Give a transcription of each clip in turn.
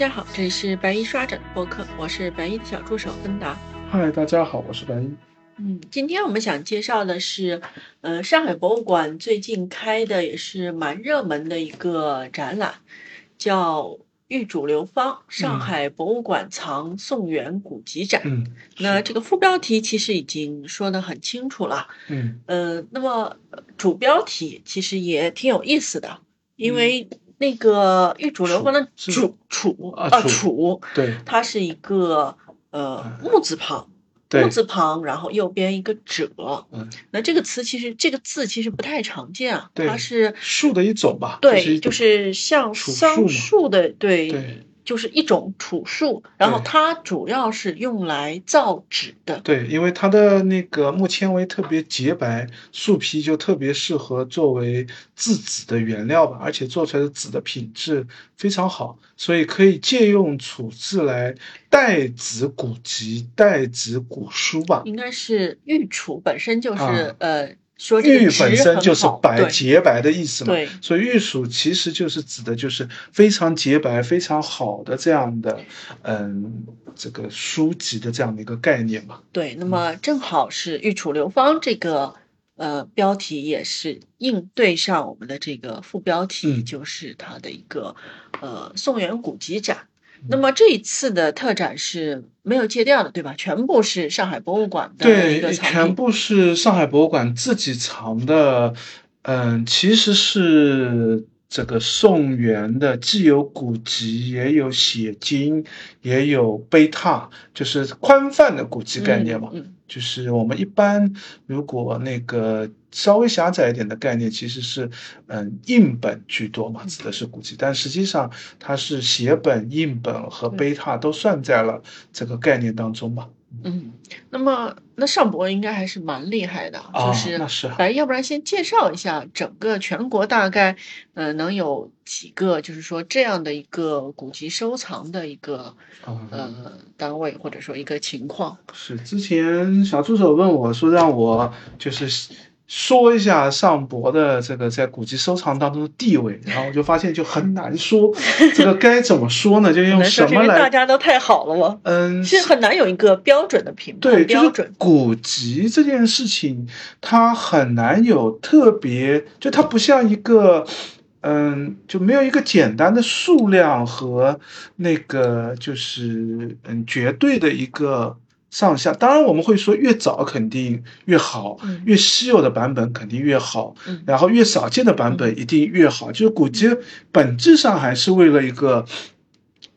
家好，这里是白衣刷展播客，我是白衣的小助手芬达。嗨，大家好，我是白衣。嗯，今天我们想介绍的是，呃，上海博物馆最近开的也是蛮热门的一个展览，叫《玉主流芳：上海博物馆藏宋元古籍展》。嗯，那这个副标题其实已经说的很清楚了。嗯，呃，那么主标题其实也挺有意思的，因为。那个玉主流芳的主楚啊楚，对，它是一个呃木字旁，木字旁，然后右边一个者，嗯，那这个词其实这个字其实不太常见啊，它是树的一种吧？对，就是像桑树的，对。就是一种楚树，然后它主要是用来造纸的。对，因为它的那个木纤维特别洁白，树皮就特别适合作为制纸的原料吧，而且做出来的纸的品质非常好，所以可以借用楚字来代指古籍、代指古书吧。应该是御楚本身就是呃。玉本身就是白洁白的意思嘛，对，所以玉属其实就是指的就是非常洁白、非常好的这样的，嗯，这个书籍的这样的一个概念嘛。对，那么正好是“玉楚流芳”这个呃标题也是应对上我们的这个副标题，就是它的一个呃宋元古籍展。那么这一次的特展是没有借调的，对吧？全部是上海博物馆的一个藏全部是上海博物馆自己藏的。嗯，其实是这个宋元的，既有古籍，也有写经，也有碑拓，就是宽泛的古籍概念嘛。就是我们一般如果那个稍微狭窄一点的概念，其实是嗯硬本居多嘛，指的是古籍，但实际上它是写本、硬本和贝塔都算在了这个概念当中嘛。嗯，那么那尚博应该还是蛮厉害的，就是来，要不然先介绍一下整个全国大概呃能有几个，就是说这样的一个古籍收藏的一个呃单位或者说一个情况。是之前小助手问我说让我就是。说一下上博的这个在古籍收藏当中的地位，然后我就发现就很难说，这个该怎么说呢？就用什么来？大家都太好了吗？嗯，其实很难有一个标准的评判标准。古籍这件事情，它很难有特别，就它不像一个，嗯，就没有一个简单的数量和那个就是嗯绝对的一个。上下当然我们会说越早肯定越好，越稀有的版本肯定越好，然后越少见的版本一定越好。就是古籍本质上还是为了一个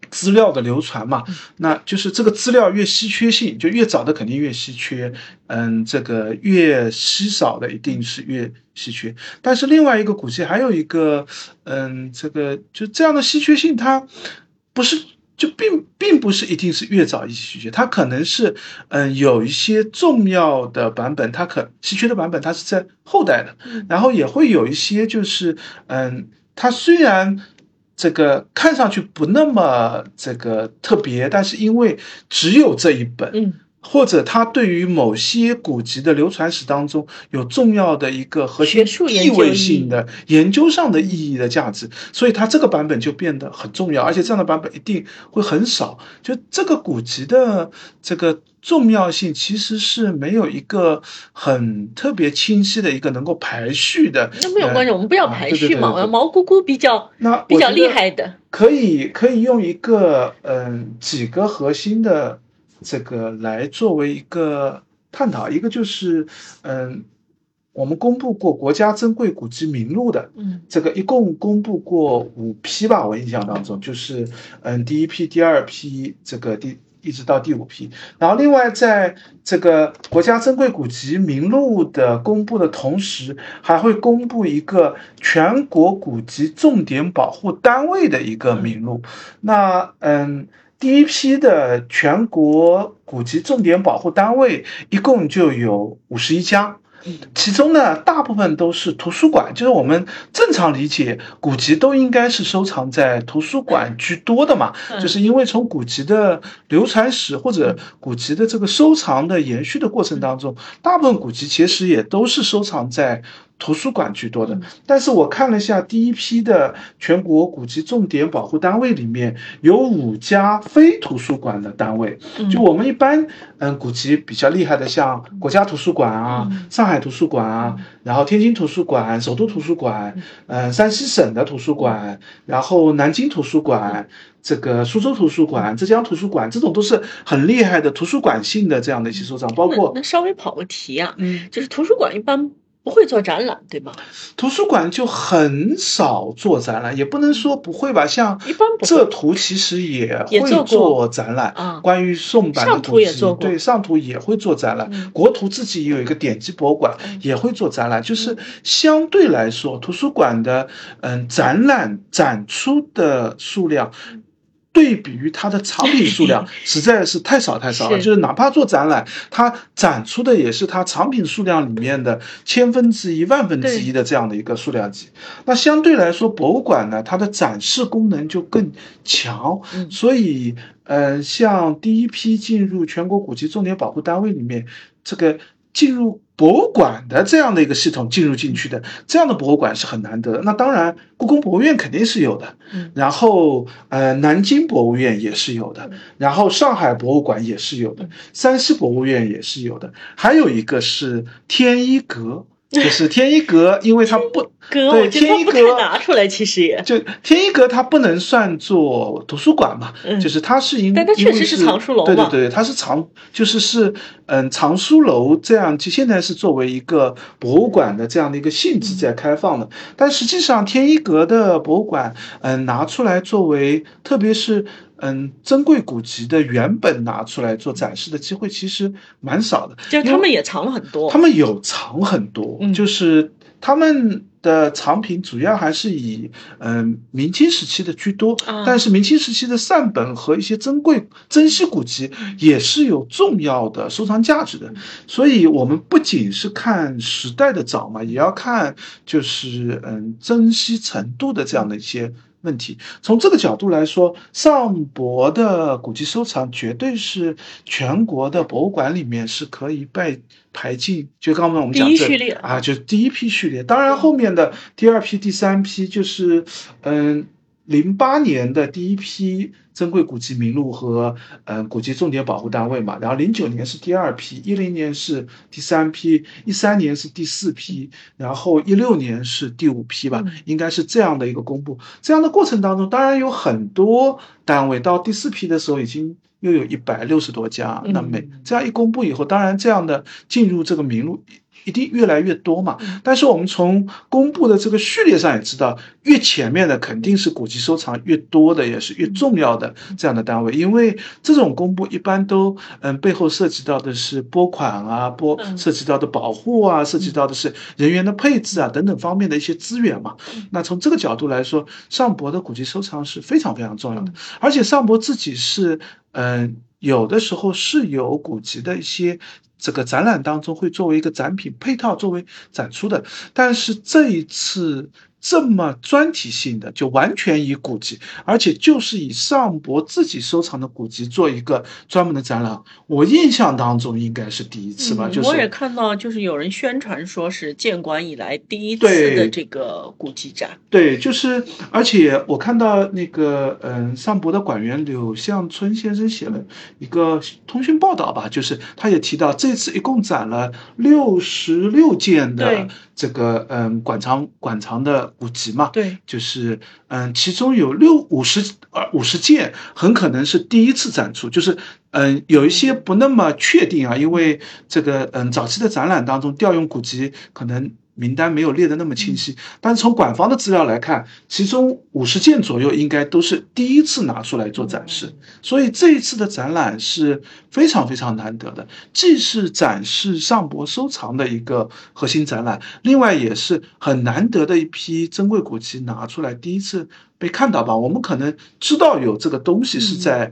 资料的流传嘛，那就是这个资料越稀缺性，就越早的肯定越稀缺，嗯，这个越稀少的一定是越稀缺。但是另外一个古籍还有一个，嗯，这个就这样的稀缺性，它不是。就并并不是一定是越早一稀缺，它可能是，嗯，有一些重要的版本，它可稀缺的版本，它是在后代的，然后也会有一些就是，嗯，它虽然这个看上去不那么这个特别，但是因为只有这一本，嗯。或者它对于某些古籍的流传史当中有重要的一个核心地位性的研究上的意义的价值，所以它这个版本就变得很重要，而且这样的版本一定会很少。就这个古籍的这个重要性，其实是没有一个很特别清晰的一个能够排序的。那没有关系，我们不要排序嘛，毛姑姑比较那比较厉害的，可以可以用一个嗯几个核心的。这个来作为一个探讨，一个就是，嗯，我们公布过国家珍贵古籍名录的，嗯，这个一共公布过五批吧，我印象当中就是，嗯，第一批、第二批，这个第一直到第五批，然后另外在这个国家珍贵古籍名录的公布的同时，还会公布一个全国古籍重点保护单位的一个名录，那嗯。第一批的全国古籍重点保护单位一共就有五十一家，其中呢，大部分都是图书馆，就是我们正常理解古籍都应该是收藏在图书馆居多的嘛，就是因为从古籍的流传史或者古籍的这个收藏的延续的过程当中，大部分古籍其实也都是收藏在图书馆居多的。但是我看了一下第一批的全国古籍重点保护单位里面有五家非图书馆的单位，就我们一般嗯古籍比较厉害的，像国家图书馆啊、上海图书馆啊，然后天津图书馆、首都图书馆，嗯，山西省的图书馆，然后南京图书馆。这个苏州图书馆、浙江图书馆，这种都是很厉害的图书馆性的这样的一些收藏，包括那稍微跑个题啊，嗯，就是图书馆一般不会做展览，对吗？图书馆就很少做展览，也不能说不会吧，像一般这图其实也会做展览啊。关于宋版的图籍，对上图也会做展览，国图自己也有一个典籍博物馆，也会做展览。就是相对来说，图书馆的嗯展览展出的数量。对比于它的藏品数量，实在是太少太少了。就是哪怕做展览，它展出的也是它藏品数量里面的千分之一、万分之一的这样的一个数量级。那相对来说，博物馆呢，它的展示功能就更强。所以，呃，像第一批进入全国古籍重点保护单位里面，这个。进入博物馆的这样的一个系统进入进去的这样的博物馆是很难得。那当然，故宫博物院肯定是有的，然后呃，南京博物院也是有的，然后上海博物馆也是有的，山西博物院也是有的，还有一个是天一阁。就是天一阁，因为它不对 天一阁拿出来，其实也。就天一阁它不能算作图书馆嘛，就是它是因但它确实是藏书楼对对对，它是藏，就是是嗯藏书楼这样，就现在是作为一个博物馆的这样的一个性质在开放的，但实际上天一阁的博物馆嗯拿出来作为，特别是。嗯，珍贵古籍的原本拿出来做展示的机会其实蛮少的，就是他们也藏了很多。他们有藏很多，就是他们的藏品主要还是以嗯明清时期的居多，但是明清时期的善本和一些珍贵珍稀古籍也是有重要的收藏价值的。所以，我们不仅是看时代的早嘛，也要看就是嗯珍稀程度的这样的一些。问题从这个角度来说，上博的古籍收藏绝对是全国的博物馆里面是可以被排进，就刚刚我们讲的啊，就第一批序列。当然后面的第二批、第三批就是嗯。零八年的第一批珍贵古籍名录和嗯古籍重点保护单位嘛，然后零九年是第二批，一零年是第三批，一三年是第四批，然后一六年是第五批吧，应该是这样的一个公布。这样的过程当中，当然有很多单位到第四批的时候已经又有一百六十多家，那每这样一公布以后，当然这样的进入这个名录。一定越来越多嘛？但是我们从公布的这个序列上也知道，越前面的肯定是古籍收藏越多的，也是越重要的这样的单位。因为这种公布一般都嗯背后涉及到的是拨款啊，拨涉及到的保护啊，涉及到的是人员的配置啊等等方面的一些资源嘛。那从这个角度来说，上博的古籍收藏是非常非常重要的。而且上博自己是嗯有的时候是有古籍的一些。这个展览当中会作为一个展品配套作为展出的，但是这一次。这么专题性的，就完全以古籍，而且就是以上博自己收藏的古籍做一个专门的展览。我印象当中应该是第一次吧。就是我也看到，就是有人宣传说是建馆以来第一次的这个古籍展。对，就是而且我看到那个嗯，上博的馆员柳向春先生写了一个通讯报道吧，就是他也提到这次一共展了六十六件的这个嗯馆藏馆藏的。古籍嘛，对，就是嗯，其中有六五十呃五十件，很可能是第一次展出，就是嗯，有一些不那么确定啊，因为这个嗯，早期的展览当中调用古籍可能。名单没有列的那么清晰，但是从馆方的资料来看，其中五十件左右应该都是第一次拿出来做展示，所以这一次的展览是非常非常难得的，既是展示上博收藏的一个核心展览，另外也是很难得的一批珍贵古籍拿出来第一次被看到吧。我们可能知道有这个东西是在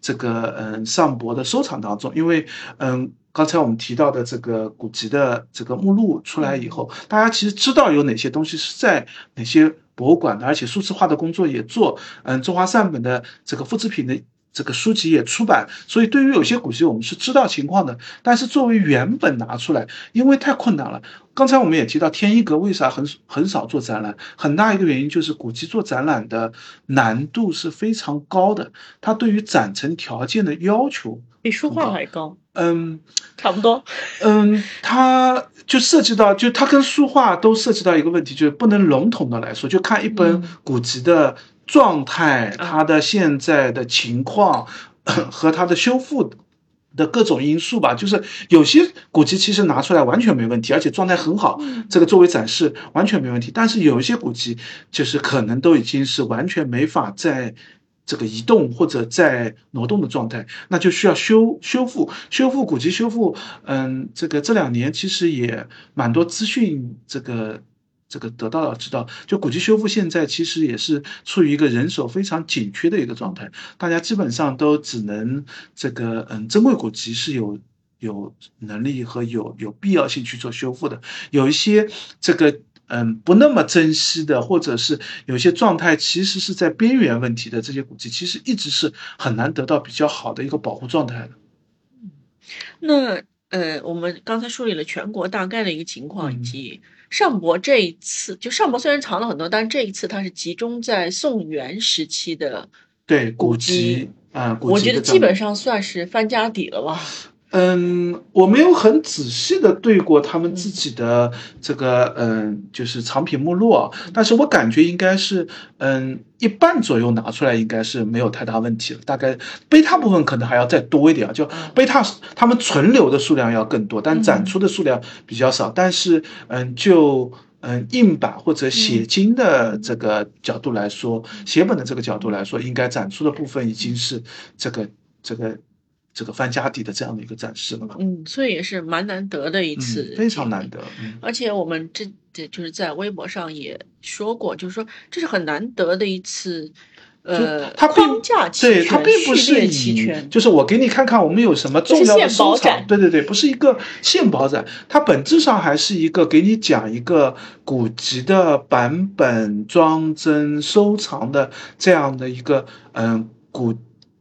这个嗯上博的收藏当中，因为嗯。刚才我们提到的这个古籍的这个目录出来以后，大家其实知道有哪些东西是在哪些博物馆的，而且数字化的工作也做。嗯，中华善本的这个复制品的。这个书籍也出版，所以对于有些古籍我们是知道情况的。但是作为原本拿出来，因为太困难了。刚才我们也提到天一阁为啥很很少做展览，很大一个原因就是古籍做展览的难度是非常高的，它对于展陈条件的要求比书画还高。嗯，差不多。嗯，它就涉及到，就它跟书画都涉及到一个问题，就是不能笼统的来说，就看一本古籍的。状态，它的现在的情况 和它的修复的各种因素吧，就是有些古籍其实拿出来完全没问题，而且状态很好，这个作为展示完全没问题。但是有一些古籍就是可能都已经是完全没法在这个移动或者在挪动的状态，那就需要修修复修复古籍修复。嗯，这个这两年其实也蛮多资讯这个。这个得到了知道，就古籍修复现在其实也是处于一个人手非常紧缺的一个状态，大家基本上都只能这个嗯，珍贵古籍是有有能力和有有必要性去做修复的，有一些这个嗯不那么珍惜的，或者是有些状态其实是在边缘问题的这些古籍，其实一直是很难得到比较好的一个保护状态的。那呃，我们刚才梳理了全国大概的一个情况以及。上博这一次，就上博虽然藏了很多，但是这一次它是集中在宋元时期的对古籍啊，我觉得基本上算是翻家底了吧。嗯，我没有很仔细的对过他们自己的这个嗯，就是藏品目录啊，但是我感觉应该是嗯一半左右拿出来应该是没有太大问题了。大概贝塔部分可能还要再多一点啊，就贝塔他们存留的数量要更多，但展出的数量比较少。但是嗯，就嗯印版或者写经的这个角度来说，写本的这个角度来说，应该展出的部分已经是这个这个。这个翻家底的这样的一个展示了嘛？嗯，所以也是蛮难得的一次，非常难得。而且我们这这就是在微博上也说过，就是说这是很难得的一次，呃，它框架对它并不是以，就是我给你看看我们有什么重要的收藏，对对对，不是一个现宝展，它本质上还是一个给你讲一个古籍的版本装帧收藏的这样的一个嗯古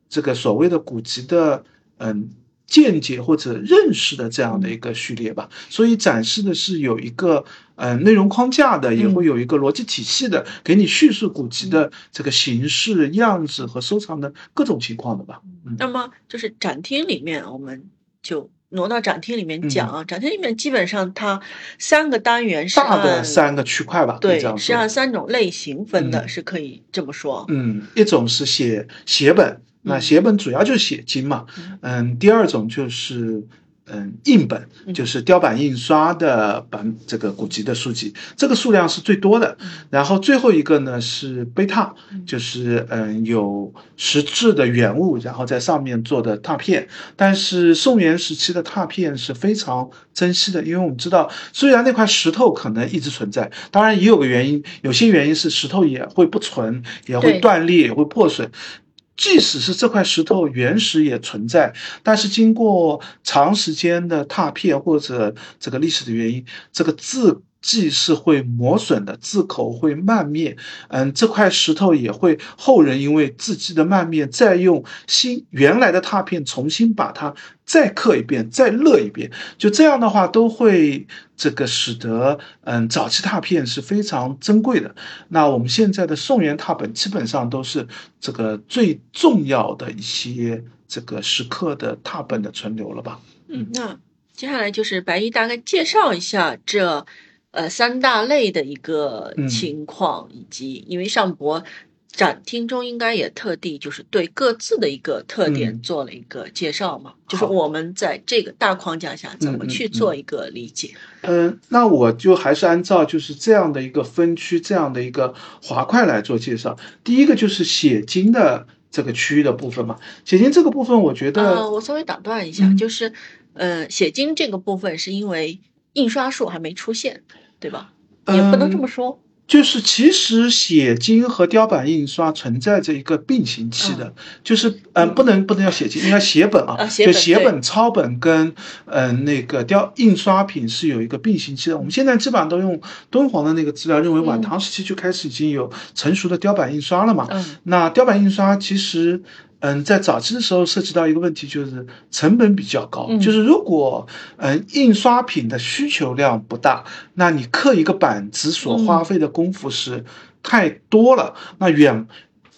这个所谓的古籍的。嗯，见解或者认识的这样的一个序列吧，所以展示的是有一个嗯内容框架的，也会有一个逻辑体系的，给你叙述古籍的这个形式、样子和收藏的各种情况的吧。那么就是展厅里面，我们就挪到展厅里面讲啊。展厅里面基本上它三个单元是大的三个区块吧，对，是按三种类型分的，是可以这么说。嗯，一种是写写本。那写本主要就是写经嘛，嗯，第二种就是嗯印本，就是雕版印刷的版这个古籍的书籍，这个数量是最多的。然后最后一个呢是碑拓，就是嗯有实质的原物，然后在上面做的拓片。但是宋元时期的拓片是非常珍惜的，因为我们知道，虽然那块石头可能一直存在，当然也有个原因，有些原因是石头也会不存，也会断裂，也会破损。即使是这块石头原石也存在，但是经过长时间的拓片或者这个历史的原因，这个字迹是会磨损的，字口会漫灭。嗯，这块石头也会后人因为字迹的漫灭，再用新原来的拓片重新把它。再刻一遍，再勒一遍，就这样的话，都会这个使得，嗯，早期拓片是非常珍贵的。那我们现在的宋元拓本基本上都是这个最重要的一些这个石刻的拓本的存留了吧？嗯，那接下来就是白衣大概介绍一下这，呃，三大类的一个情况，以及因为上博。展厅中应该也特地就是对各自的一个特点做了一个介绍嘛，就是我们在这个大框架下怎么去做一个理解。嗯，那我就还是按照就是这样的一个分区，这样的一个滑块来做介绍。第一个就是写经的这个区域的部分嘛，写经这个部分，我觉得，我稍微打断一下，就是，呃，写经这个部分是因为印刷术还没出现，对吧？也不能这么说。就是其实写经和雕版印刷存在着一个并行期的，就是嗯，不能不能叫写经，应该写本啊，就写本抄本跟嗯那个雕印刷品是有一个并行期的。我们现在基本上都用敦煌的那个资料，认为晚唐时期就开始已经有成熟的雕版印刷了嘛。那雕版印刷其实嗯，在早期的时候涉及到一个问题，就是成本比较高。就是如果嗯印刷品的需求量不大，那你刻一个板子所花费的功夫是太多了，那远。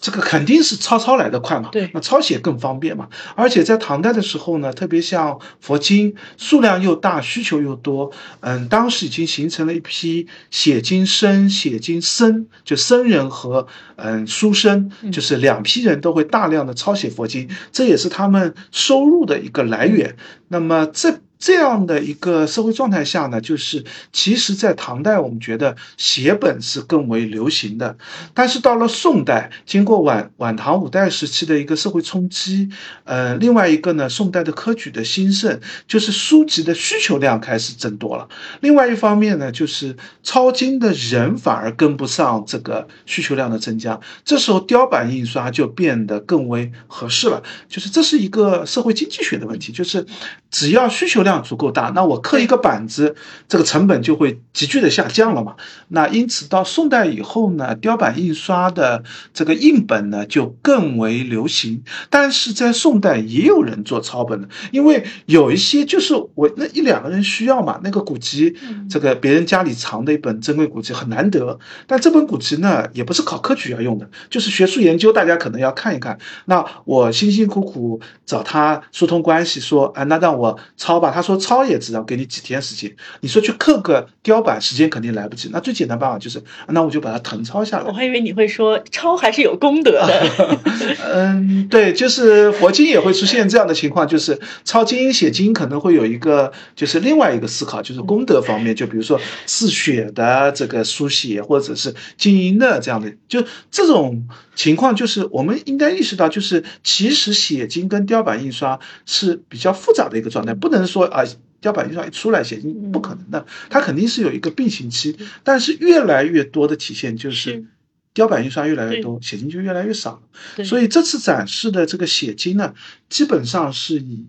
这个肯定是抄抄来的快嘛，对，那抄写更方便嘛。而且在唐代的时候呢，特别像佛经数量又大，需求又多，嗯，当时已经形成了一批写经僧、写经僧，就僧人和嗯书生，就是两批人都会大量的抄写佛经，这也是他们收入的一个来源。那么这。这样的一个社会状态下呢，就是其实，在唐代我们觉得写本是更为流行的，但是到了宋代，经过晚晚唐五代时期的一个社会冲击，呃，另外一个呢，宋代的科举的兴盛，就是书籍的需求量开始增多了。另外一方面呢，就是抄经的人反而跟不上这个需求量的增加，这时候雕版印刷就变得更为合适了。就是这是一个社会经济学的问题，就是只要需求量。足够大，那我刻一个板子，这个成本就会急剧的下降了嘛。那因此到宋代以后呢，雕版印刷的这个印本呢就更为流行。但是在宋代也有人做抄本的，因为有一些就是我那一两个人需要嘛，那个古籍，这个别人家里藏的一本珍贵古籍很难得，但这本古籍呢也不是考科举要用的，就是学术研究，大家可能要看一看。那我辛辛苦苦找他疏通关系，说，啊，那让我抄吧。他说抄也只要给你几天时间，你说去刻个雕版，时间肯定来不及。那最简单办法就是，那我就把它誊抄下来。我还以为你会说抄还是有功德的。嗯，对，就是佛经也会出现这样的情况，就是抄经写经可能会有一个，就是另外一个思考，就是功德方面，就比如说自血的这个书写，或者是经营的这样的，就这种情况，就是我们应该意识到，就是其实写经跟雕版印刷是比较复杂的一个状态，不能说。啊，雕版印刷一出来，写经不可能的，它肯定是有一个并行期。但是越来越多的体现就是，雕版印刷越来越多，写经就越来越少了。所以这次展示的这个写经呢，基本上是以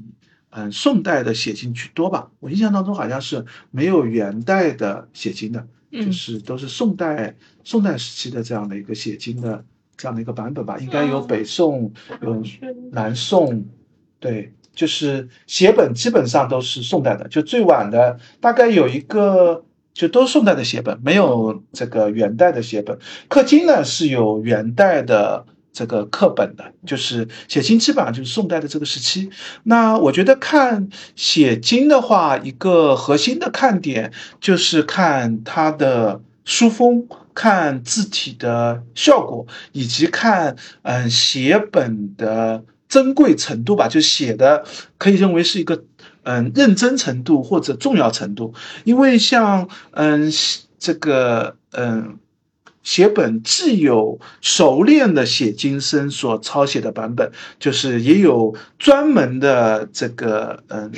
嗯宋代的写经居多吧。我印象当中好像是没有元代的写经的，就是都是宋代宋代时期的这样的一个写经的这样的一个版本吧。应该有北宋，有南宋，对。就是写本基本上都是宋代的，就最晚的大概有一个，就都是宋代的写本，没有这个元代的写本。刻经呢是有元代的这个刻本的，就是写经基本上就是宋代的这个时期。那我觉得看写经的话，一个核心的看点就是看它的书风，看字体的效果，以及看嗯写本的。珍贵程度吧，就写的可以认为是一个嗯认真程度或者重要程度，因为像嗯这个嗯写本既有熟练的写经生所抄写的版本，就是也有专门的这个嗯。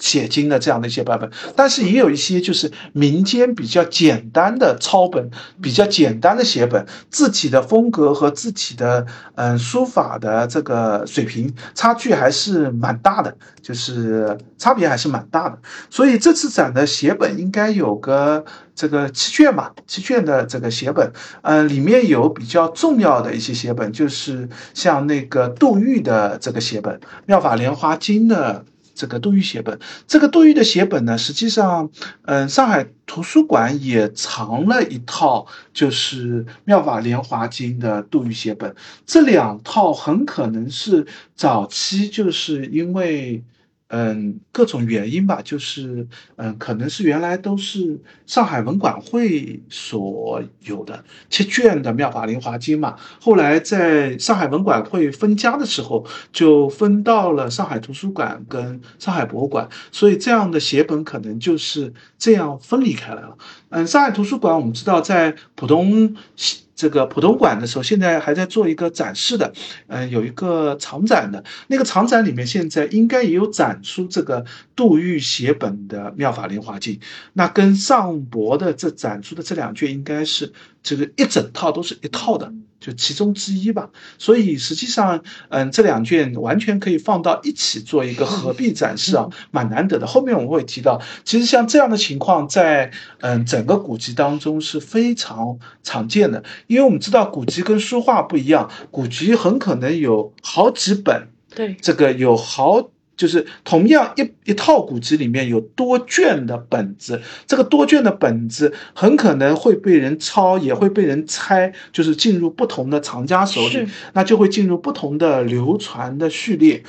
写经的这样的一些版本，但是也有一些就是民间比较简单的抄本，比较简单的写本，字体的风格和字体的嗯书法的这个水平差距还是蛮大的，就是差别还是蛮大的。所以这次展的写本应该有个这个七卷吧，七卷的这个写本，嗯，里面有比较重要的一些写本，就是像那个杜预的这个写本，《妙法莲华经》的。这个杜预写本，这个杜预的写本呢，实际上，嗯，上海图书馆也藏了一套，就是《妙法莲华经》的杜预写本。这两套很可能是早期，就是因为。嗯，各种原因吧，就是嗯，可能是原来都是上海文管会所有的七卷的《妙法莲华经》嘛，后来在上海文管会分家的时候，就分到了上海图书馆跟上海博物馆，所以这样的写本可能就是这样分离开来了。嗯，上海图书馆我们知道在浦东。这个浦东馆的时候，现在还在做一个展示的，嗯，有一个藏展的，那个藏展里面现在应该也有展出这个杜预写本的《妙法莲华经》，那跟上博的这展出的这两卷应该是这个一整套都是一套的，就其中之一吧。所以实际上，嗯，这两卷完全可以放到一起做一个合璧展示啊，蛮难得的。后面我们会提到，其实像这样的情况在嗯整个古籍当中是非常常见的，因为我们知道古籍跟书画不一样，古籍很可能有好几本，对，这个有好。就是同样一一套古籍里面有多卷的本子，这个多卷的本子很可能会被人抄，也会被人拆，就是进入不同的藏家手里，那就会进入不同的流传的序列。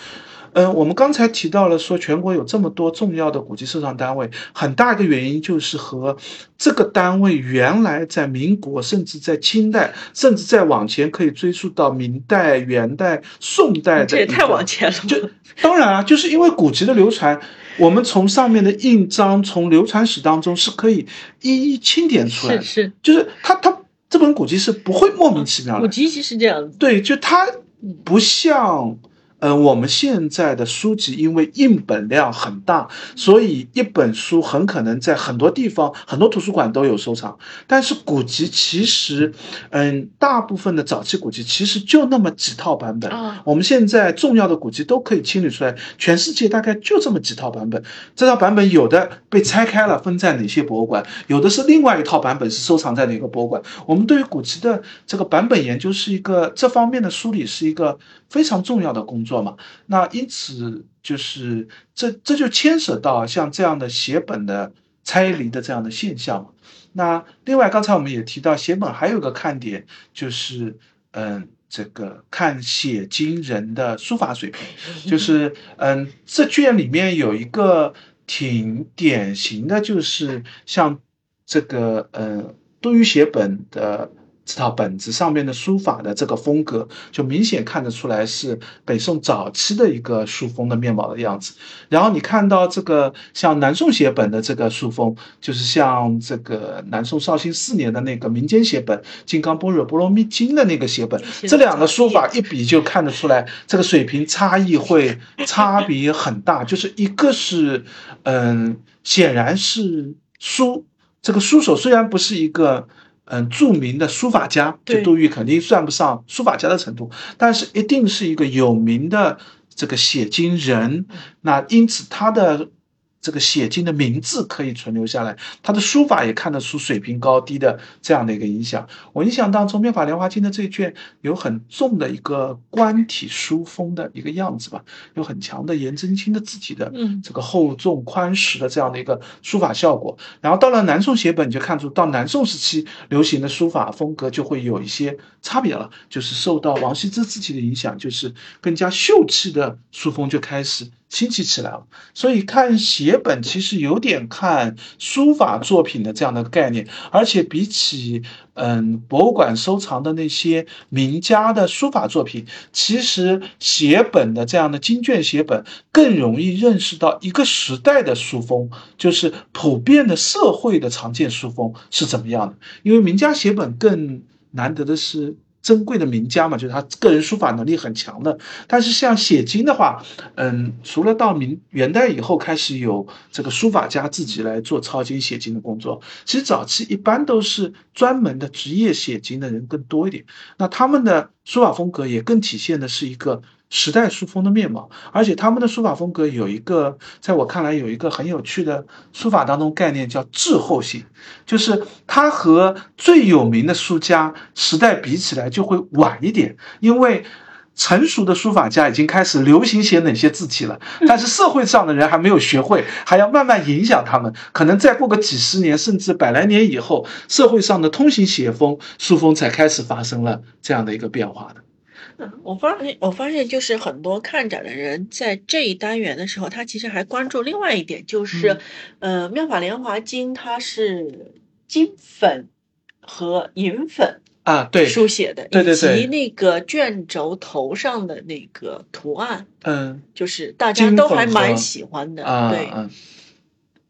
嗯，我们刚才提到了说全国有这么多重要的古籍收藏单位，很大一个原因就是和这个单位原来在民国，甚至在清代，甚至再往前可以追溯到明代、元代、宋代的。这也太往前了。就当然啊，就是因为古籍的流传，我们从上面的印章，从流传史当中是可以一一清点出来。是是，就是它它这本古籍是不会莫名其妙的。古籍其实这样子。对，就它不像。嗯，我们现在的书籍因为印本量很大，所以一本书很可能在很多地方、很多图书馆都有收藏。但是古籍其实，嗯，大部分的早期古籍其实就那么几套版本。我们现在重要的古籍都可以清理出来，全世界大概就这么几套版本。这套版本有的被拆开了，分在哪些博物馆；有的是另外一套版本是收藏在哪个博物馆。我们对于古籍的这个版本研究是一个这方面的梳理，是一个非常重要的工作。嘛？那因此就是这这就牵扯到像这样的写本的拆离的这样的现象嘛。那另外刚才我们也提到写本还有个看点就是嗯这个看写经人的书法水平，就是嗯 这卷里面有一个挺典型的就是像这个嗯多于写本的。这套本子上面的书法的这个风格，就明显看得出来是北宋早期的一个书风的面貌的样子。然后你看到这个像南宋写本的这个书风，就是像这个南宋绍兴四年的那个民间写本《金刚般若波罗蜜经》的那个写本，这两个书法一比就看得出来，这个水平差异会差别很大。就是一个是，嗯，显然是书这个书手虽然不是一个。嗯，著名的书法家，就杜预肯定算不上书法家的程度，但是一定是一个有名的这个写经人。那因此他的。这个写经的名字可以存留下来，他的书法也看得出水平高低的这样的一个影响。我印象当中，《妙法莲华经》的这一卷有很重的一个官体书风的一个样子吧，有很强的颜真卿的字体的这个厚重宽实的这样的一个书法效果。然后到了南宋写本，你就看出到南宋时期流行的书法风格就会有一些差别了，就是受到王羲之字体的影响，就是更加秀气的书风就开始。兴起起来了，所以看写本其实有点看书法作品的这样的概念，而且比起嗯博物馆收藏的那些名家的书法作品，其实写本的这样的经卷写本更容易认识到一个时代的书风，就是普遍的社会的常见书风是怎么样的。因为名家写本更难得的是。珍贵的名家嘛，就是他个人书法能力很强的。但是像写经的话，嗯，除了到明元代以后开始有这个书法家自己来做抄经写经的工作，其实早期一般都是专门的职业写经的人更多一点。那他们的书法风格也更体现的是一个。时代书风的面貌，而且他们的书法风格有一个，在我看来有一个很有趣的书法当中概念叫滞后性，就是它和最有名的书家时代比起来就会晚一点，因为成熟的书法家已经开始流行写哪些字体了，但是社会上的人还没有学会，还要慢慢影响他们，可能再过个几十年甚至百来年以后，社会上的通行写风书风才开始发生了这样的一个变化的。我发现，我发现就是很多看展的人在这一单元的时候，他其实还关注另外一点，就是，呃，《妙法莲华经》它是金粉和银粉啊，对，书写的，对对对，以及那个卷轴头上的那个图案，嗯，就是大家都还蛮喜欢的，对，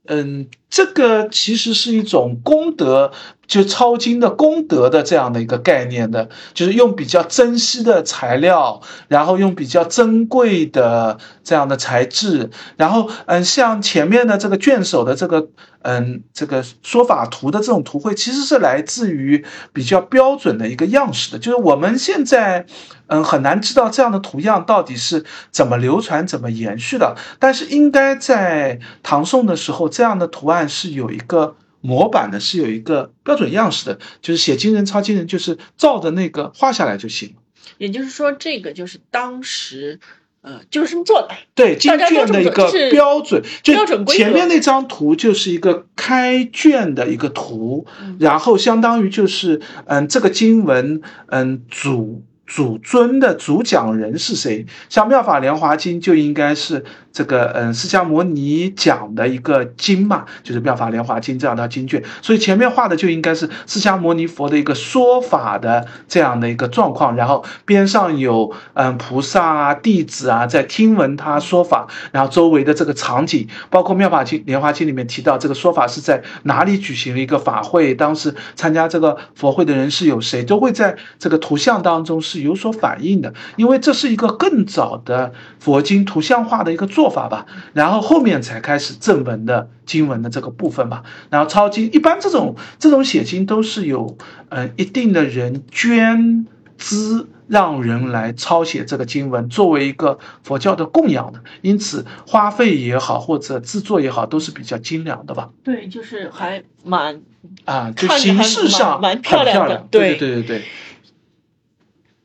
嗯，这个其实是一种功德。就抄经的功德的这样的一个概念的，就是用比较珍惜的材料，然后用比较珍贵的这样的材质，然后嗯，像前面的这个卷首的这个嗯这个说法图的这种图绘，其实是来自于比较标准的一个样式的，就是我们现在嗯很难知道这样的图样到底是怎么流传、怎么延续的，但是应该在唐宋的时候，这样的图案是有一个。模板的是有一个标准样式的，就是写经人抄经人，就是照着那个画下来就行。也就是说，这个就是当时，呃，就是这么做的。对，经卷的一个标准，就前面那张图就是一个开卷的一个图，然后相当于就是，嗯，这个经文，嗯，主。主尊的主讲人是谁？像《妙法莲华经》就应该是这个，嗯，释迦牟尼讲的一个经嘛，就是《妙法莲华经》这样的经卷，所以前面画的就应该是释迦牟尼佛的一个说法的这样的一个状况，然后边上有嗯菩萨啊、弟子啊在听闻他说法，然后周围的这个场景，包括《妙法经》《莲华经》里面提到这个说法是在哪里举行了一个法会，当时参加这个佛会的人是有谁，都会在这个图像当中是。有所反映的，因为这是一个更早的佛经图像化的一个做法吧，然后后面才开始正文的经文的这个部分吧，然后抄经，一般这种这种写经都是有嗯一定的人捐资让人来抄写这个经文，作为一个佛教的供养的，因此花费也好或者制作也好都是比较精良的吧。对，就是还蛮啊，就形式上蛮漂亮的，对对对对。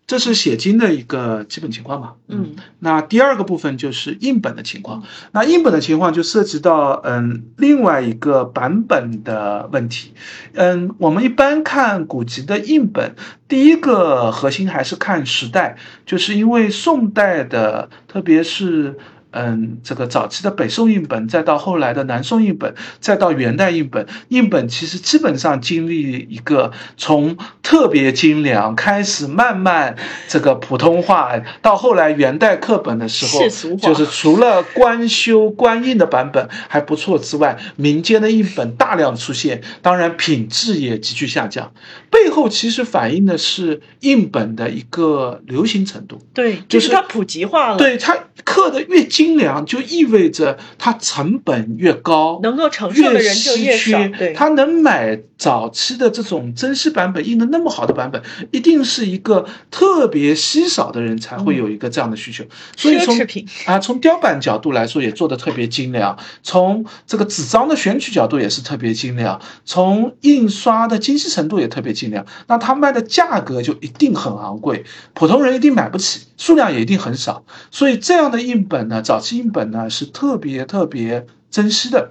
这是写经的一个基本情况嘛？嗯，那第二个部分就是印本的情况。那印本的情况就涉及到嗯另外一个版本的问题。嗯，我们一般看古籍的印本，第一个核心还是看时代，就是因为宋代的，特别是。嗯，这个早期的北宋印本，再到后来的南宋印本，再到元代印本，印本其实基本上经历一个从特别精良开始，慢慢这个普通话，到后来元代课本的时候，就是除了官修官印的版本还不错之外，民间的印本大量出现，当然品质也急剧下降。背后其实反映的是印本的一个流行程度，对，就是它普及化了，对它刻的越精。精良就意味着它成本越高，能够承受的人就越少。对，他能买早期的这种珍稀版本印的那么好的版本，一定是一个特别稀少的人才会有一个这样的需求。所以从啊，从雕版角度来说也做的特别精良，从这个纸张的选取角度也是特别精良，从印刷的精细程度也特别精良。那它卖的价格就一定很昂贵，普通人一定买不起，数量也一定很少。所以这样的印本呢，早期印本呢是特别特别珍惜的，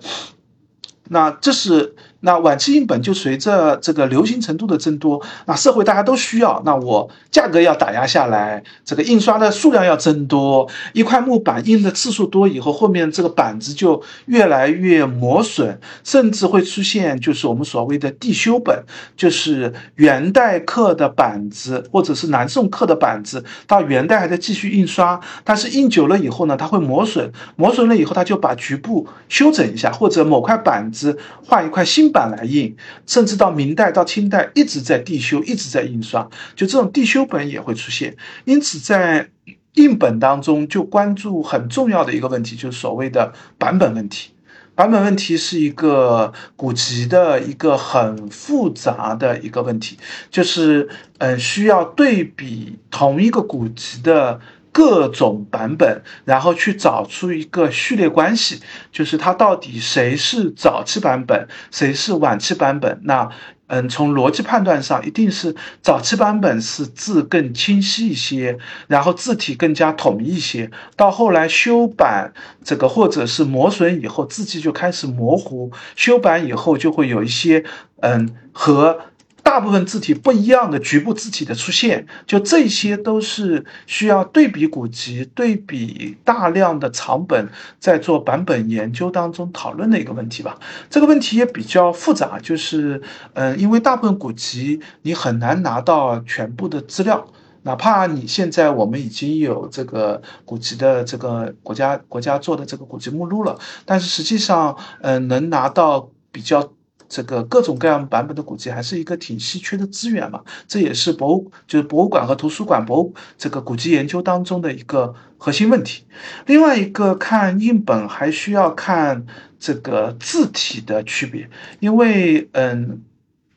那这是。那晚期印本就随着这个流行程度的增多，那社会大家都需要，那我价格要打压下来，这个印刷的数量要增多，一块木板印的次数多以后，后面这个板子就越来越磨损，甚至会出现就是我们所谓的地修本，就是元代刻的板子或者是南宋刻的板子，到元代还在继续印刷，但是印久了以后呢，它会磨损，磨损了以后，它就把局部修整一下，或者某块板子换一块新。版来印，甚至到明代到清代一直在地修，一直在印刷，就这种地修本也会出现。因此，在印本当中就关注很重要的一个问题，就是所谓的版本问题。版本问题是一个古籍的一个很复杂的一个问题，就是嗯，需要对比同一个古籍的。各种版本，然后去找出一个序列关系，就是它到底谁是早期版本，谁是晚期版本。那，嗯，从逻辑判断上，一定是早期版本是字更清晰一些，然后字体更加统一一些。到后来修版这个或者是磨损以后，字迹就开始模糊。修版以后就会有一些，嗯，和。大部分字体不一样的局部字体的出现，就这些都是需要对比古籍、对比大量的长本，在做版本研究当中讨论的一个问题吧。这个问题也比较复杂，就是，嗯，因为大部分古籍你很难拿到全部的资料，哪怕你现在我们已经有这个古籍的这个国家国家做的这个古籍目录了，但是实际上，嗯，能拿到比较。这个各种各样版本的古籍还是一个挺稀缺的资源嘛，这也是博物就是博物馆和图书馆博物这个古籍研究当中的一个核心问题。另外一个看印本还需要看这个字体的区别，因为嗯，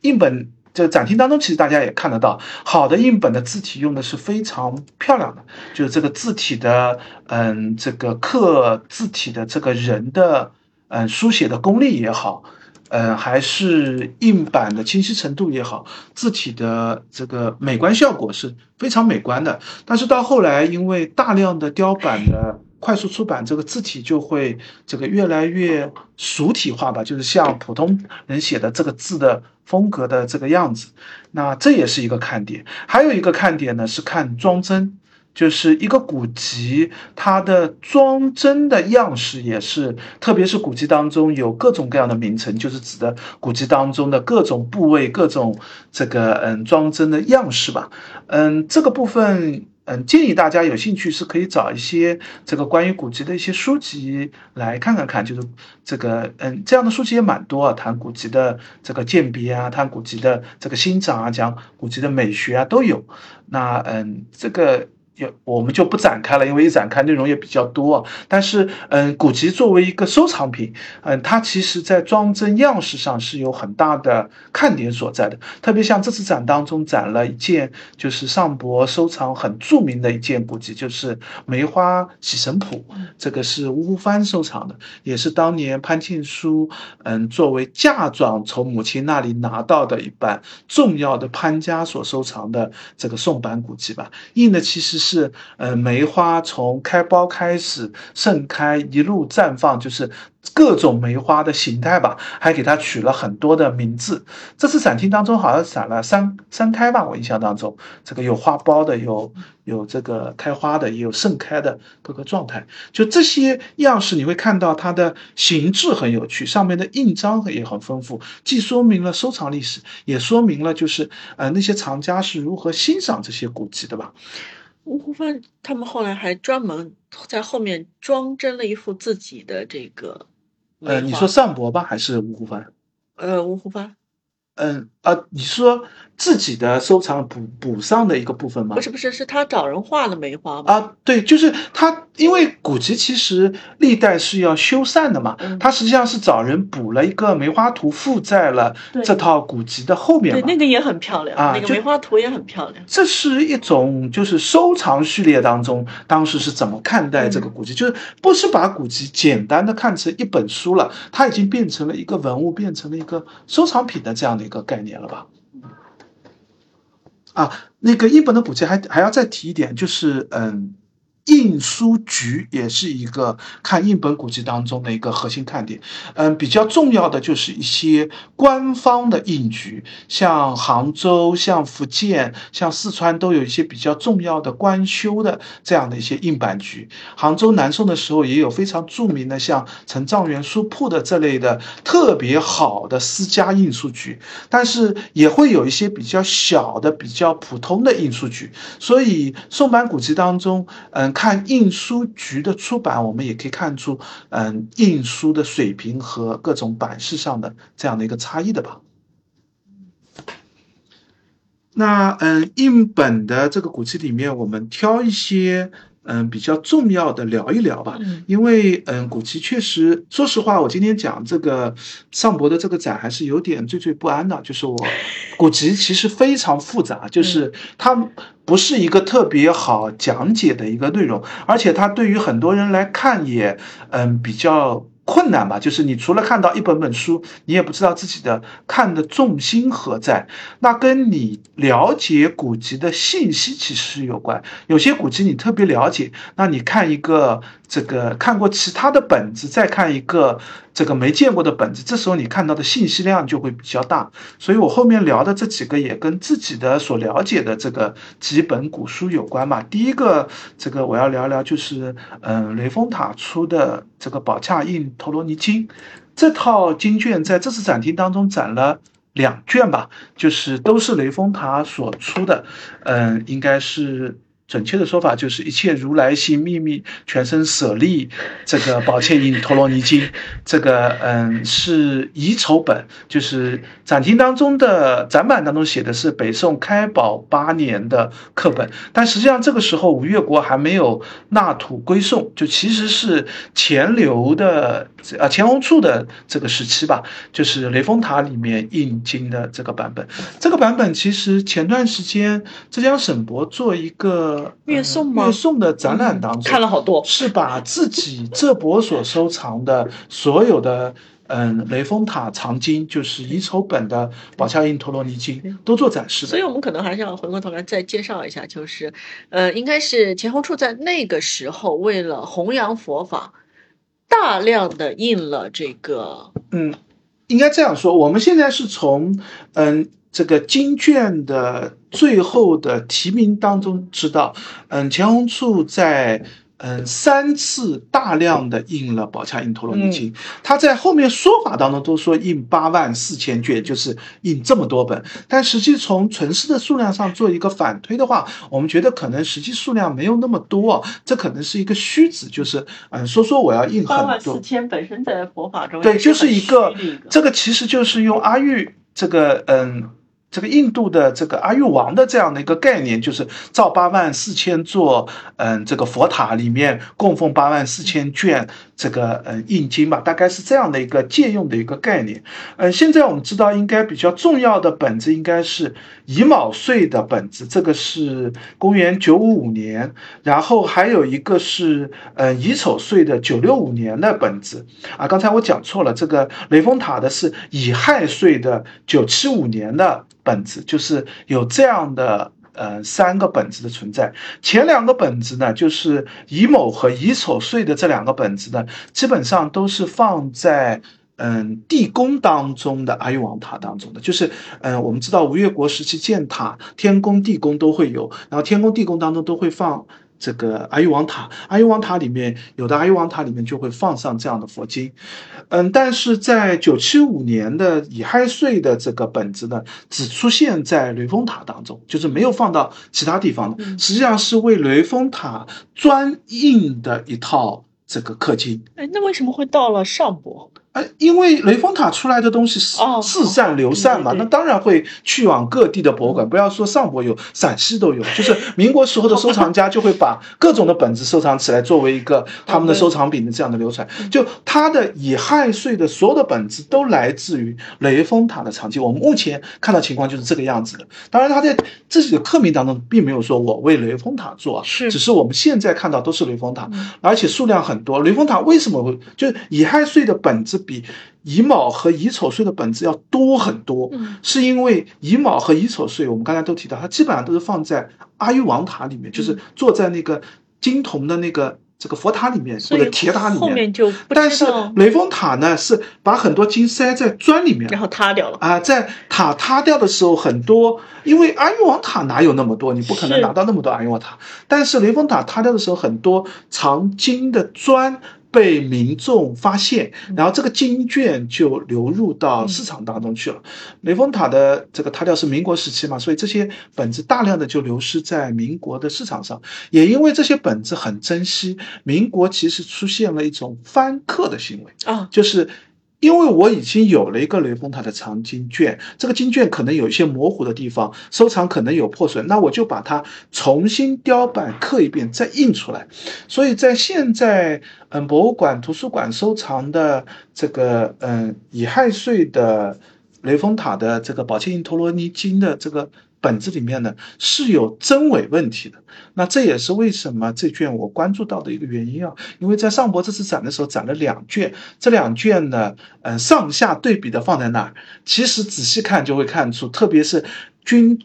印本这展厅当中其实大家也看得到，好的印本的字体用的是非常漂亮的，就是这个字体的嗯这个刻字体的这个人的嗯书写的功力也好。呃，还是印版的清晰程度也好，字体的这个美观效果是非常美观的。但是到后来，因为大量的雕版的快速出版，这个字体就会这个越来越俗体化吧，就是像普通人写的这个字的风格的这个样子。那这也是一个看点。还有一个看点呢，是看装帧。就是一个古籍，它的装帧的样式也是，特别是古籍当中有各种各样的名称，就是指的古籍当中的各种部位、各种这个嗯装帧的样式吧。嗯，这个部分嗯建议大家有兴趣是可以找一些这个关于古籍的一些书籍来看看看，就是这个嗯这样的书籍也蛮多啊，谈古籍的这个鉴别啊，谈古籍的这个欣赏啊，讲古籍的美学啊都有。那嗯这个。也我们就不展开了，因为一展开内容也比较多。但是，嗯，古籍作为一个收藏品，嗯，它其实在装帧样式上是有很大的看点所在的。特别像这次展当中展了一件，就是上博收藏很著名的一件古籍，就是《梅花喜神谱》。这个是乌帆收藏的，也是当年潘庆书，嗯，作为嫁妆从母亲那里拿到的一版重要的潘家所收藏的这个宋版古籍吧。印的其实是。呃，梅花从开苞开始盛开，一路绽放，就是各种梅花的形态吧，还给它取了很多的名字。这次展厅当中好像展了三三开吧，我印象当中，这个有花苞的，有有这个开花的，也有盛开的各个状态。就这些样式，你会看到它的形制很有趣，上面的印章也很丰富，既说明了收藏历史，也说明了就是呃那些藏家是如何欣赏这些古籍的吧。吴湖帆他们后来还专门在后面装帧了一幅自己的这个。呃，你说上博吧，还是吴湖帆？呃，吴湖帆。嗯啊，你说自己的收藏补补上的一个部分吗？不是不是，是他找人画的梅花啊，对，就是他，因为古籍其实历代是要修缮的嘛，他实际上是找人补了一个梅花图，附在了这套古籍的后面。对，那个也很漂亮啊，那个梅花图也很漂亮。这是一种就是收藏序列当中，当时是怎么看待这个古籍？就是不是把古籍简单的看成一本书了，它已经变成了一个文物，变成了一个收藏品的这样的。一个概念了吧？啊，那个一本的补齐还还要再提一点，就是嗯。印书局也是一个看印本古籍当中的一个核心看点，嗯，比较重要的就是一些官方的印局，像杭州、像福建、像四川都有一些比较重要的官修的这样的一些印版局。杭州南宋的时候也有非常著名的像陈状元书铺的这类的特别好的私家印书局，但是也会有一些比较小的、比较普通的印书局。所以宋版古籍当中，嗯。看印书局的出版，我们也可以看出，嗯，印书的水平和各种版式上的这样的一个差异的吧。那嗯，印本的这个古籍里面，我们挑一些。嗯，比较重要的聊一聊吧，因为嗯，古籍确实，说实话，我今天讲这个上博的这个展还是有点惴惴不安的。就是我 古籍其实非常复杂，就是它不是一个特别好讲解的一个内容，而且它对于很多人来看也嗯比较。困难吧，就是你除了看到一本本书，你也不知道自己的看的重心何在。那跟你了解古籍的信息其实有关。有些古籍你特别了解，那你看一个。这个看过其他的本子，再看一个这个没见过的本子，这时候你看到的信息量就会比较大。所以我后面聊的这几个也跟自己的所了解的这个几本古书有关嘛。第一个，这个我要聊聊，就是嗯，雷峰塔出的这个宝洽印《陀罗尼经》，这套经卷在这次展厅当中展了两卷吧，就是都是雷峰塔所出的，嗯，应该是。准确的说法就是一切如来心秘密，全身舍利。这个宝剑印陀罗尼经，这个嗯是遗丑本，就是展厅当中的展板当中写的是北宋开宝八年的课本，但实际上这个时候吴越国还没有纳土归宋，就其实是钱镠的啊钱弘处的这个时期吧，就是雷峰塔里面印经的这个版本。这个版本其实前段时间浙江省博做一个粤宋吗？粤宋的展览当中看了好多，是把自己。浙博所收藏的所有的嗯雷峰塔藏经，就是遗丑本的宝恰印陀罗尼经，都做展示的。所以我们可能还是要回过头来再介绍一下，就是呃，应该是钱弘处在那个时候为了弘扬佛法，大量的印了这个嗯，应该这样说，我们现在是从嗯这个经卷的最后的提名当中知道，嗯钱弘处在。嗯，三次大量的印了《宝恰印陀罗尼经》，他在后面说法当中都说印八万四千卷，就是印这么多本。但实际从存世的数量上做一个反推的话，我们觉得可能实际数量没有那么多，这可能是一个虚指，就是嗯，说说我要印很多。八万四千本身在佛法中对，就是一个这个其实就是用阿育这个嗯。这个印度的这个阿育王的这样的一个概念，就是造八万四千座，嗯，这个佛塔里面供奉八万四千卷这个呃印经吧，大概是这样的一个借用的一个概念。嗯，现在我们知道应该比较重要的本子应该是乙卯岁的本子，这个是公元九五五年，然后还有一个是嗯乙丑岁的九六五年的本子啊，刚才我讲错了，这个雷峰塔的是乙亥岁的九七五年的。本子就是有这样的呃三个本子的存在，前两个本子呢，就是乙卯和乙丑岁的这两个本子呢，基本上都是放在嗯地宫当中的阿育王塔当中的，就是嗯我们知道吴越国时期建塔，天宫地宫都会有，然后天宫地宫当中都会放。这个阿育王塔，阿育王塔里面有的阿育王塔里面就会放上这样的佛经，嗯，但是在九七五年的乙亥岁的这个本子呢，只出现在雷峰塔当中，就是没有放到其他地方的，实际上是为雷峰塔专印的一套这个刻经。哎，那为什么会到了上博？因为雷峰塔出来的东西是四散流散嘛，那当然会去往各地的博物馆。不要说上博有，陕西都有。就是民国时候的收藏家就会把各种的本子收藏起来，作为一个他们的收藏品的这样的流传。就他的乙亥岁的所有的本子都来自于雷峰塔的藏经。我们目前看到情况就是这个样子的。当然他在自己的刻名当中并没有说我为雷峰塔做，是只是我们现在看到都是雷峰塔，而且数量很多。雷峰塔为什么会就是乙亥岁的本子？比乙卯和乙丑岁的本质要多很多，是因为乙卯和乙丑岁，我们刚才都提到，它基本上都是放在阿育王塔里面，就是坐在那个金铜的那个这个佛塔里面或者铁塔里面。后面就但是雷峰塔呢，是把很多金塞在砖里面，然后塌掉了啊。在塔塌掉的时候，很多因为阿育王塔哪有那么多，你不可能拿到那么多阿育王塔。但是雷峰塔塌掉的时候，很多藏金的砖。被民众发现，然后这个经卷就流入到市场当中去了。雷峰塔的这个塔吊是民国时期嘛，所以这些本子大量的就流失在民国的市场上。也因为这些本子很珍惜，民国其实出现了一种翻刻的行为啊，就是。因为我已经有了一个雷峰塔的藏经卷，这个经卷可能有一些模糊的地方，收藏可能有破损，那我就把它重新雕版刻一遍，再印出来。所以在现在，嗯，博物馆、图书馆收藏的这个，嗯，乙亥岁的雷峰塔的这个宝剑印陀罗尼经的这个。本子里面呢是有真伪问题的，那这也是为什么这卷我关注到的一个原因啊，因为在上博这次展的时候展了两卷，这两卷呢，嗯，上下对比的放在那儿，其实仔细看就会看出，特别是军。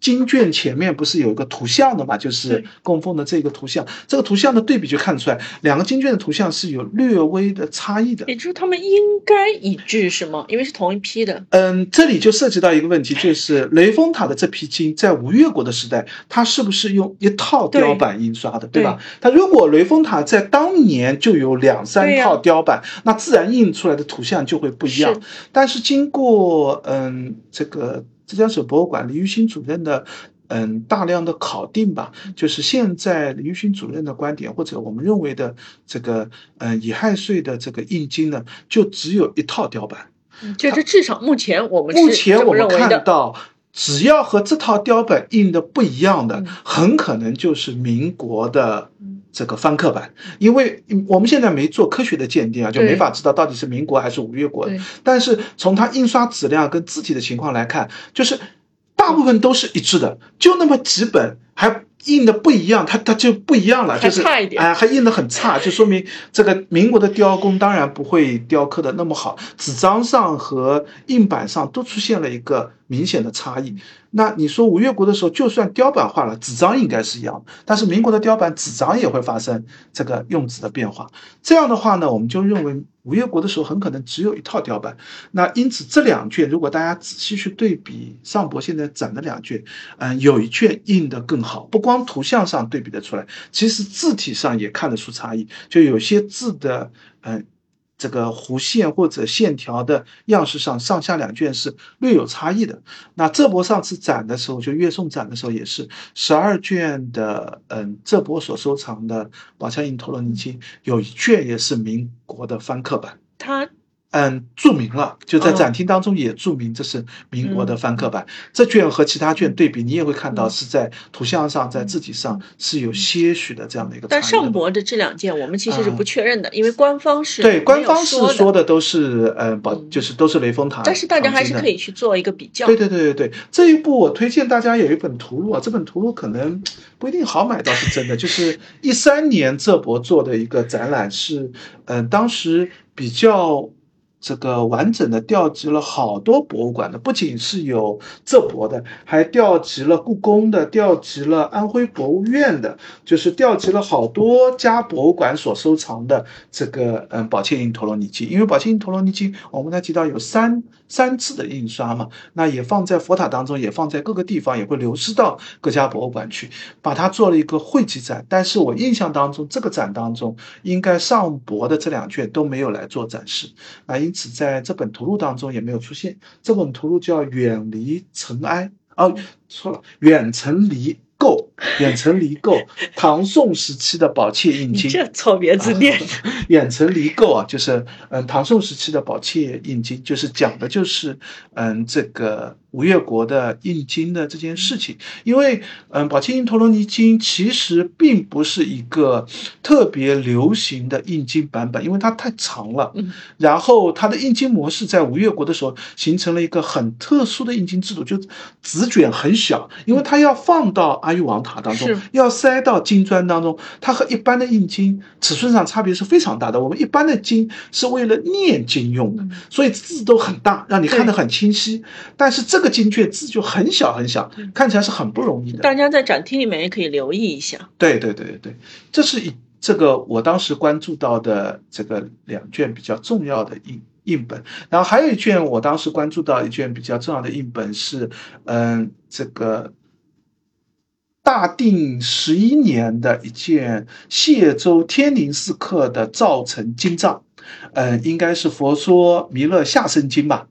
经卷前面不是有一个图像的嘛？就是供奉的这个图像，这个图像的对比就看出来，两个经卷的图像是有略微的差异的。也就是他们应该一致是吗？因为是同一批的。嗯，这里就涉及到一个问题，就是雷峰塔的这批经在吴越国的时代，它是不是用一套雕版印刷的，对吧？它如果雷峰塔在当年就有两三套雕版，那自然印出来的图像就会不一样。但是经过嗯这个。浙江省博物馆李玉新主任的嗯大量的考定吧，就是现在李玉勋主任的观点，或者我们认为的这个嗯乙亥岁的这个印经呢，就只有一套雕版。就是至少目前我们目前我们看到。只要和这套雕版印的不一样的，很可能就是民国的这个翻刻版，因为我们现在没做科学的鉴定啊，就没法知道到底是民国还是吴越国。但是从它印刷质量跟字体的情况来看，就是大部分都是一致的，就那么几本还。印的不一样，它它就不一样了，就是差一点哎，还印的很差，就说明这个民国的雕工当然不会雕刻的那么好，纸张上和印版上都出现了一个明显的差异。那你说吴越国的时候，就算雕版化了，纸张应该是一样，但是民国的雕版纸张也会发生这个用纸的变化。这样的话呢，我们就认为吴越国的时候很可能只有一套雕版。那因此这两卷，如果大家仔细去对比上博现在展的两卷，嗯，有一卷印的更好，不光图像上对比得出来，其实字体上也看得出差异，就有些字的嗯。这个弧线或者线条的样式上，上下两卷是略有差异的。那这波上次展的时候，就月送展的时候也是十二卷的，嗯，这波所收藏的《宝强印陀罗尼经》有一卷也是民国的翻刻版。它。嗯，注明了，就在展厅当中也注明这是民国的翻刻版。这卷和其他卷对比，你也会看到是在图像上、在字体上是有些许的这样的一个。但上博的这两件，我们其实是不确认的，因为官方是对官方是说的都是嗯保，就是都是雷峰塔。但是大家还是可以去做一个比较。对对对对对，这一部我推荐大家有一本图录啊，这本图录可能不一定好买到，是真的。就是一三年浙博做的一个展览，是嗯当时比较。这个完整的调集了好多博物馆的，不仅是有浙博的，还调集了故宫的，调集了安徽博物院的，就是调集了好多家博物馆所收藏的这个嗯《宝庆印陀罗尼经》。因为《宝庆印陀罗尼经》，我们才提到有三三次的印刷嘛，那也放在佛塔当中，也放在各个地方，也会流失到各家博物馆去，把它做了一个汇集展。但是我印象当中，这个展当中应该上博的这两卷都没有来做展示，啊，因此在这本图录当中也没有出现。这本图录叫《远离尘埃》，哦，错了，《远程离垢》。远程离垢，唐宋时期的宝器印经。这错别字念。远程离垢啊，就是嗯，唐宋时期的宝器印经，就是讲的就是嗯，这个吴越国的印经的这件事情。因为嗯，宝切印陀罗尼经其实并不是一个特别流行的印经版本，因为它太长了。嗯。然后它的印经模式在吴越国的时候形成了一个很特殊的印经制度，就纸卷很小，因为它要放到阿育王塔。当中要塞到金砖当中，它和一般的印经尺寸上差别是非常大的。我们一般的经是为了念经用的，所以字都很大，让你看得很清晰。但是这个经卷字就很小很小，看起来是很不容易的。大家在展厅里面也可以留意一下。对对对对这是一这个我当时关注到的这个两卷比较重要的印印本，然后还有一卷我当时关注到一卷比较重要的印本是，嗯，这个。大定十一年的一件谢州天宁寺刻的造成经藏，呃，应该是《佛说弥勒下生经》吧？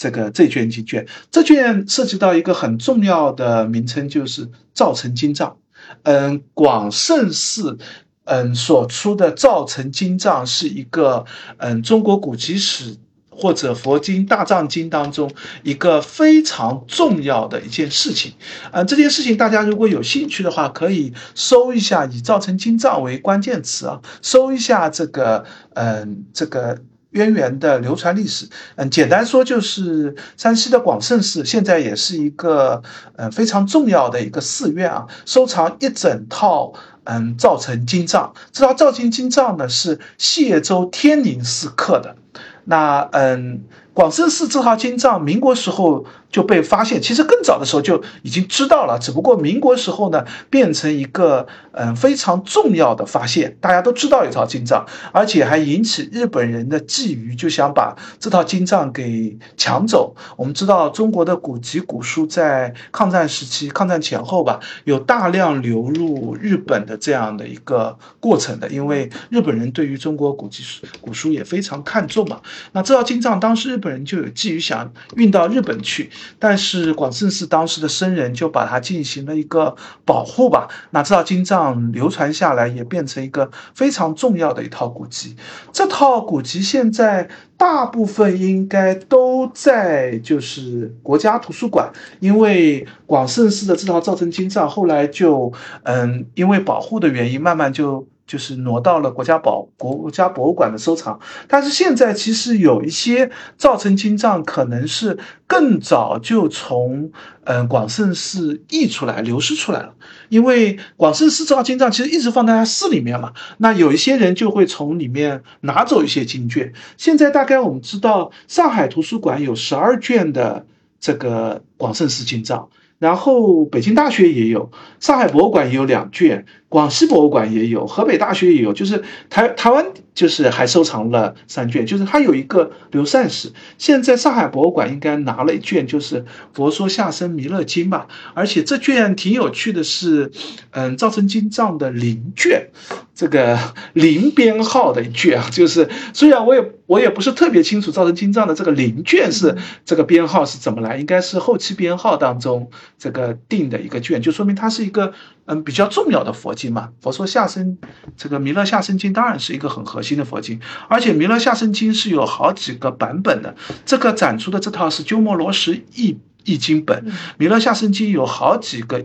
这个这卷经卷，这卷涉及到一个很重要的名称，就是造成经藏。嗯，广胜寺嗯所出的造成经藏是一个嗯中国古籍史。或者佛经大藏经当中一个非常重要的一件事情，嗯，这件事情大家如果有兴趣的话，可以搜一下以“造成经藏”为关键词啊，搜一下这个，嗯，这个渊源的流传历史。嗯，简单说就是山西的广胜寺现在也是一个，嗯，非常重要的一个寺院啊，收藏一整套，嗯，造成经藏。这套造成经藏呢是谢州天宁寺刻的。那嗯，广胜寺这套经藏，民国时候。就被发现，其实更早的时候就已经知道了，只不过民国时候呢，变成一个嗯非常重要的发现。大家都知道有套金藏，而且还引起日本人的觊觎，就想把这套金藏给抢走。我们知道中国的古籍古书在抗战时期、抗战前后吧，有大量流入日本的这样的一个过程的，因为日本人对于中国古籍古书也非常看重嘛。那这套金藏当时日本人就有觊觎想运到日本去，但是广胜寺当时的僧人就把它进行了一个保护吧。那这套经藏流传下来，也变成一个非常重要的一套古籍。这套古籍现在大部分应该都在就是国家图书馆，因为广胜寺的这套造成金藏后来就嗯，因为保护的原因，慢慢就。就是挪到了国家宝国家博物馆的收藏，但是现在其实有一些造成金藏可能是更早就从嗯广胜寺溢出来、流失出来了，因为广胜寺造金藏其实一直放在寺里面嘛，那有一些人就会从里面拿走一些经卷。现在大概我们知道，上海图书馆有十二卷的这个广胜寺金藏，然后北京大学也有，上海博物馆也有两卷。广西博物馆也有，河北大学也有，就是台台湾就是还收藏了三卷，就是它有一个流散史。现在上海博物馆应该拿了一卷，就是《佛说下生弥勒经》吧。而且这卷挺有趣的是，嗯，造成经藏的零卷，这个 零编号的一卷啊，就是虽然我也我也不是特别清楚造成经藏的这个零卷是这个编号是怎么来，应该是后期编号当中这个定的一个卷，就说明它是一个。嗯，比较重要的佛经嘛，佛说下生这个弥勒下生经当然是一个很核心的佛经，而且弥勒下生经是有好几个版本的。这个展出的这套是鸠摩罗什译译经本，弥勒下生经有好几个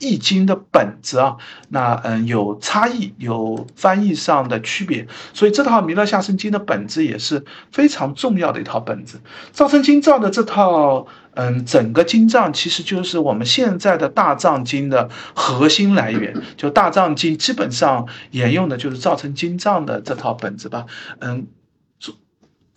易经的本子啊，那嗯有差异，有翻译上的区别，所以这套弥勒下生经的本子也是非常重要的一套本子。造成经造的这套。嗯，整个经藏其实就是我们现在的大藏经的核心来源。就大藏经基本上沿用的就是造成经藏的这套本子吧。嗯，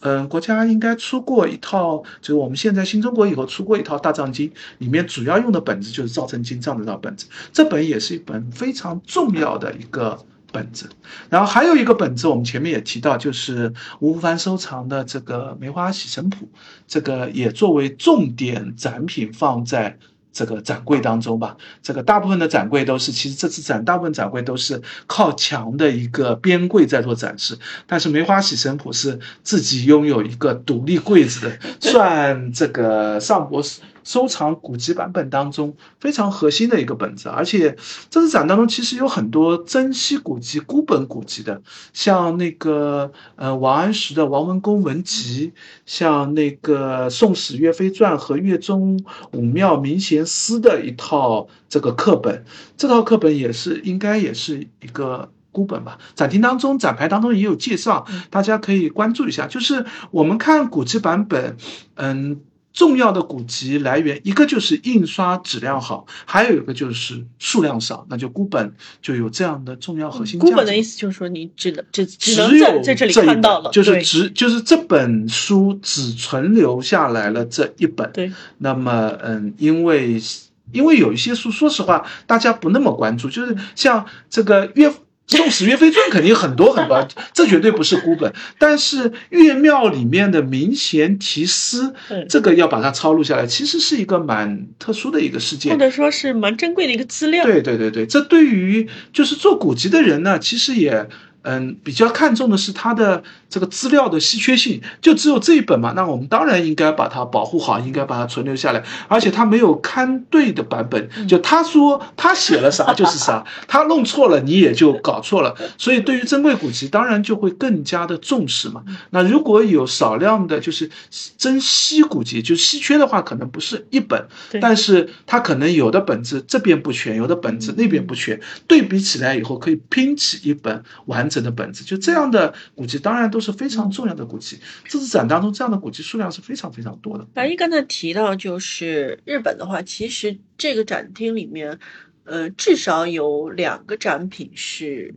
嗯，国家应该出过一套，就是我们现在新中国以后出过一套大藏经，里面主要用的本子就是造成经藏的这套本子。这本也是一本非常重要的一个。本子，然后还有一个本子，我们前面也提到，就是吴福凡收藏的这个《梅花喜神谱》，这个也作为重点展品放在这个展柜当中吧。这个大部分的展柜都是，其实这次展大部分展柜都是靠墙的一个边柜在做展示，但是《梅花喜神谱》是自己拥有一个独立柜子的，算这个上博。收藏古籍版本当中非常核心的一个本子，而且这次展当中其实有很多珍稀古籍、孤本古籍的，像那个呃王安石的《王文公文集》，像那个《宋史岳飞传》和《岳中武庙明贤思》的一套这个课本，这套课本也是应该也是一个孤本吧。展厅当中、展牌当中也有介绍，大家可以关注一下。就是我们看古籍版本，嗯。重要的古籍来源，一个就是印刷质量好，还有一个就是数量少，那就孤本就有这样的重要核心孤本的意思就是说，你只能只只能在在这里看到了，就是只就是这本书只存留下来了这一本。对，那么嗯，因为因为有一些书，说实话，大家不那么关注，就是像这个岳。《宋史岳飞传》肯定很多很多，这绝对不是孤本。但是岳庙里面的明贤题诗，这个要把它抄录下来，其实是一个蛮特殊的一个事件，或者说是蛮珍贵的一个资料。对对对对，这对于就是做古籍的人呢，其实也。嗯，比较看重的是他的这个资料的稀缺性，就只有这一本嘛，那我们当然应该把它保护好，应该把它存留下来。而且他没有刊对的版本，就他说他写了啥就是啥，他弄错了你也就搞错了。所以对于珍贵古籍，当然就会更加的重视嘛。那如果有少量的，就是珍稀古籍，就稀缺的话，可能不是一本，但是它可能有的本子这边不全，有的本子那边不全，对比起来以后可以拼起一本完。整的本子就这样的古籍，当然都是非常重要的古籍。这次展当中，这样的古籍数量是非常非常多的。白一刚才提到，就是日本的话，其实这个展厅里面，呃，至少有两个展品是。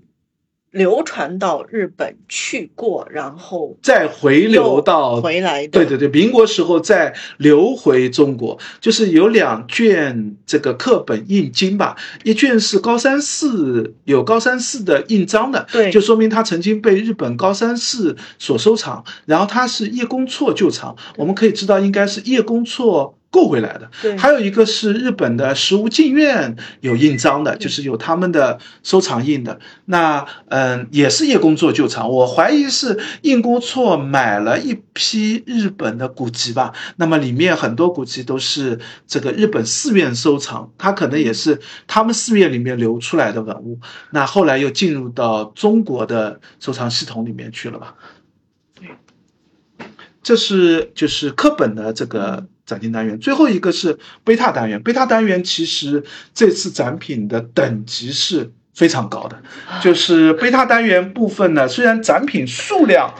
流传到日本去过，然后再回流到回来。对对对，民国时候再流回中国，就是有两卷这个课本印经吧，一卷是高山寺有高山寺的印章的，对，就说明它曾经被日本高山寺所收藏。然后它是叶公绰旧藏，我们可以知道应该是叶公绰。购回来的。对还有一个是日本的食物进院有印章的，就是有他们的收藏印的。那嗯，也是叶公做旧藏，我怀疑是印公错买了一批日本的古籍吧。那么里面很多古籍都是这个日本寺院收藏，它可能也是他们寺院里面流出来的文物。那后来又进入到中国的收藏系统里面去了吧？这是就是课本的这个展厅单元，最后一个是贝塔单元。贝塔单元其实这次展品的等级是非常高的，就是贝塔单元部分呢，虽然展品数量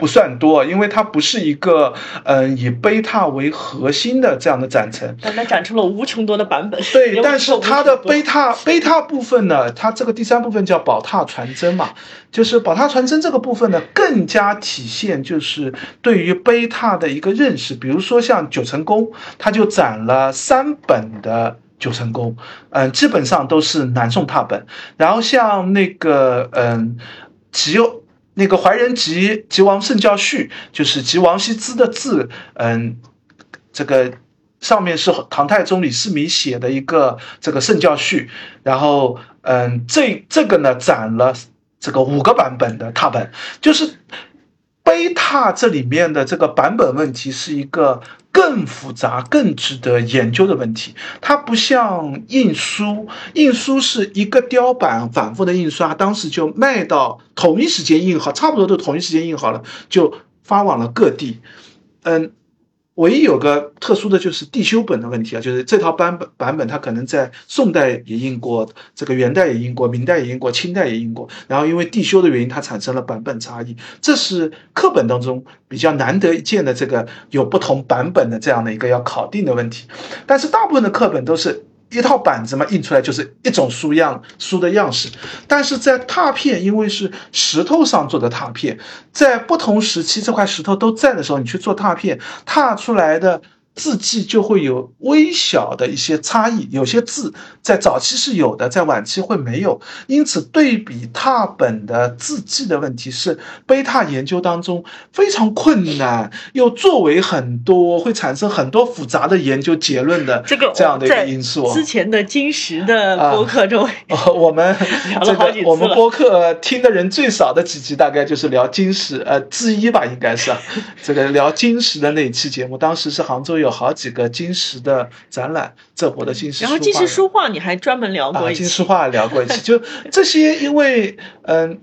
不算多，因为它不是一个嗯以贝塔为核心的这样的展陈，但它展出了无穷多的版本。对，但是它的贝塔塔贝塔部分呢，它这个第三部分叫宝塔传真嘛，就是宝塔传真这个部分呢，更加体现就是对于贝塔的一个认识。比如说像九成宫，它就展了三本的九成宫，嗯，基本上都是南宋拓本。然后像那个嗯，吉那个怀仁集集王圣教序，就是集王羲之的字，嗯，这个上面是唐太宗李世民写的一个这个圣教序，然后嗯，这这个呢攒了这个五个版本的拓本，就是碑拓这里面的这个版本问题是一个更复杂、更值得研究的问题。它不像印书，印书是一个雕版反复的印刷，当时就卖到同一时间印好，差不多都同一时间印好了，就发往了各地。嗯。唯一有个特殊的就是地修本的问题啊，就是这套版本版本它可能在宋代也印过，这个元代也印过，明代也印过，清代也印过，然后因为地修的原因，它产生了版本差异，这是课本当中比较难得一见的这个有不同版本的这样的一个要考定的问题，但是大部分的课本都是。一套板子嘛，印出来就是一种书样书的样式，但是在拓片，因为是石头上做的拓片，在不同时期这块石头都在的时候，你去做拓片，拓出来的。字迹就会有微小的一些差异，有些字在早期是有的，在晚期会没有。因此，对比拓本的字迹的问题是贝塔研究当中非常困难，又作为很多会产生很多复杂的研究结论的这个这样的一个因素。之前的金石的播客中，我们聊了好几次我们播客听的人最少的几集，大概就是聊金石呃之一吧，应该是这个聊金石的那一期节目，当时是杭州有。好几个金石的展览，这我的金石。然后金石书画你还专门聊过一期，金石书画聊过一期。就这些，因为嗯，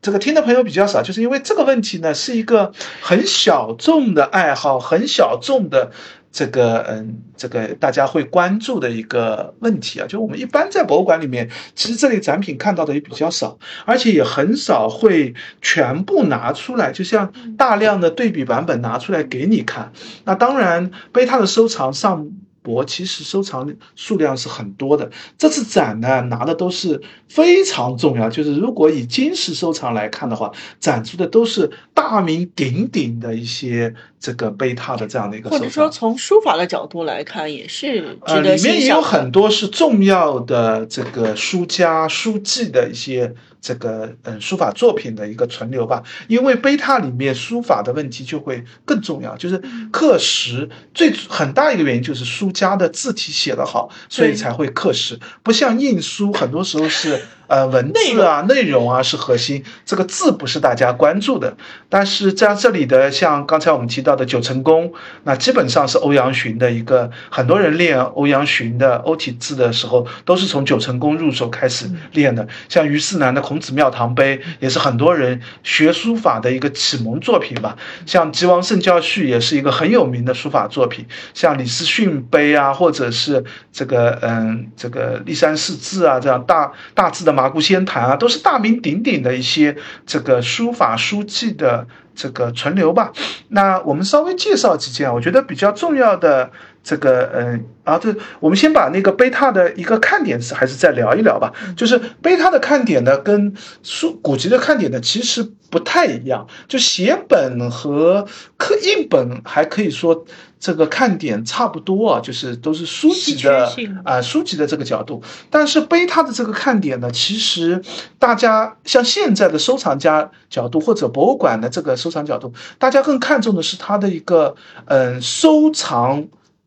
这个听的朋友比较少，就是因为这个问题呢，是一个很小众的爱好，很小众的。这个嗯，这个大家会关注的一个问题啊，就我们一般在博物馆里面，其实这类展品看到的也比较少，而且也很少会全部拿出来，就像大量的对比版本拿出来给你看。那当然，贝塔的收藏上。博其实收藏数量是很多的，这次展呢拿的都是非常重要。就是如果以金石收藏来看的话，展出的都是大名鼎鼎的一些这个碑拓的这样的一个。或者说从书法的角度来看，也是呃，里面也有很多是重要的这个书家书记的一些。这个嗯，书法作品的一个存留吧，因为碑拓里面书法的问题就会更重要，就是刻石最很大一个原因就是书家的字体写得好，所以才会刻石，不像印书很多时候是。呃，文字啊，内容啊是核心，这个字不是大家关注的。但是在这里的，像刚才我们提到的九成宫，那基本上是欧阳询的一个，很多人练欧阳询的欧体字的时候，都是从九成宫入手开始练的。像虞世南的《孔子庙堂碑》，也是很多人学书法的一个启蒙作品吧。像《吉王圣教序》也是一个很有名的书法作品。像李思训碑啊，或者是这个嗯，这个立山识字啊，这样大大字的。麻姑仙坛啊，都是大名鼎鼎的一些这个书法书记的这个存留吧。那我们稍微介绍几件，我觉得比较重要的这个，嗯，啊，对，我们先把那个贝塔的一个看点还是再聊一聊吧。就是贝塔的看点呢，跟书古籍的看点呢，其实不太一样。就写本和刻印本还可以说。这个看点差不多啊，就是都是书籍的啊，书籍的这个角度。但是贝塔的这个看点呢，其实大家像现在的收藏家角度或者博物馆的这个收藏角度，大家更看重的是它的一个嗯收藏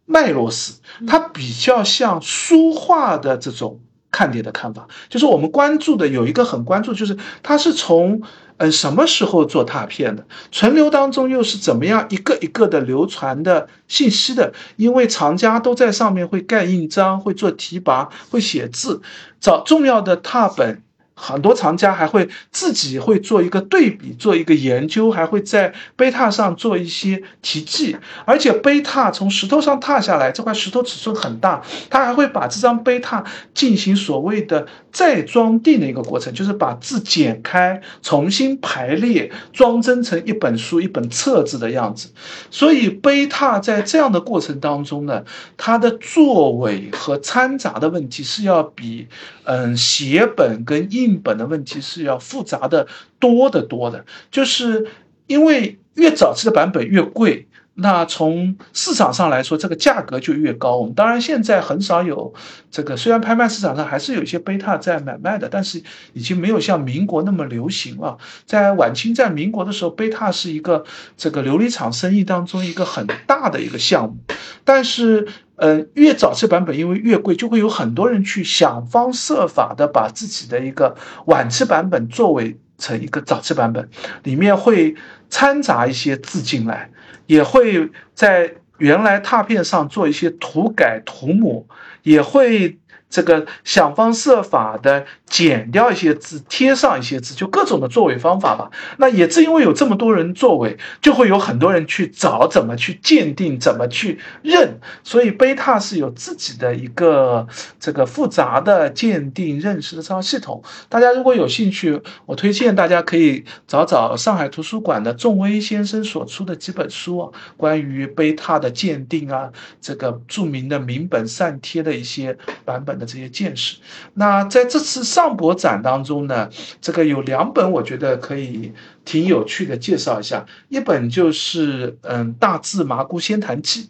脉络史，它比较像书画的这种看点的看法，就是我们关注的有一个很关注，就是它是从。嗯，什么时候做拓片的？存留当中又是怎么样一个一个的流传的信息的？因为藏家都在上面会盖印章，会做题跋，会写字，找重要的拓本。很多藏家还会自己会做一个对比，做一个研究，还会在碑拓上做一些题记。而且碑拓从石头上踏下来，这块石头尺寸很大，他还会把这张碑拓进行所谓的再装订的一个过程，就是把字剪开，重新排列，装帧成一本书、一本册子的样子。所以碑拓在这样的过程当中呢，它的作伪和掺杂的问题是要比嗯写本跟印。本的问题是要复杂的多的多的，就是因为越早期的版本越贵，那从市场上来说，这个价格就越高。我们当然现在很少有这个，虽然拍卖市场上还是有一些贝塔在买卖的，但是已经没有像民国那么流行了。在晚清，在民国的时候，贝塔是一个这个琉璃厂生意当中一个很大的一个项目，但是。呃，越早期版本因为越贵，就会有很多人去想方设法的把自己的一个晚期版本作为成一个早期版本，里面会掺杂一些字进来，也会在原来拓片上做一些涂改涂抹，也会。这个想方设法的减掉一些字，贴上一些字，就各种的作伪方法吧。那也正因为有这么多人作伪，就会有很多人去找怎么去鉴定，怎么去认。所以贝塔是有自己的一个这个复杂的鉴定认识的这套系统。大家如果有兴趣，我推荐大家可以找找上海图书馆的仲威先生所出的几本书，啊关于贝塔的鉴定啊，这个著名的明本善贴的一些版本。的这些见识，那在这次上博展当中呢，这个有两本我觉得可以挺有趣的，介绍一下。一本就是嗯《大字麻姑仙坛记》，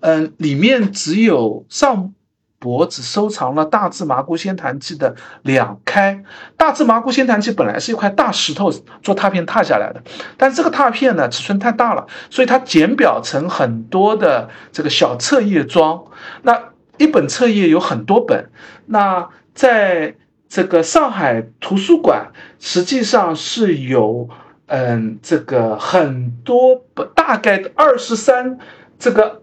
嗯，里面只有上博只收藏了《大字麻姑仙坛记》的两开。《大字麻姑仙坛记》本来是一块大石头做拓片拓下来的，但这个拓片呢尺寸太大了，所以它剪表成很多的这个小册页装。那一本册页有很多本，那在这个上海图书馆实际上是有，嗯，这个很多本，大概二十三，这个，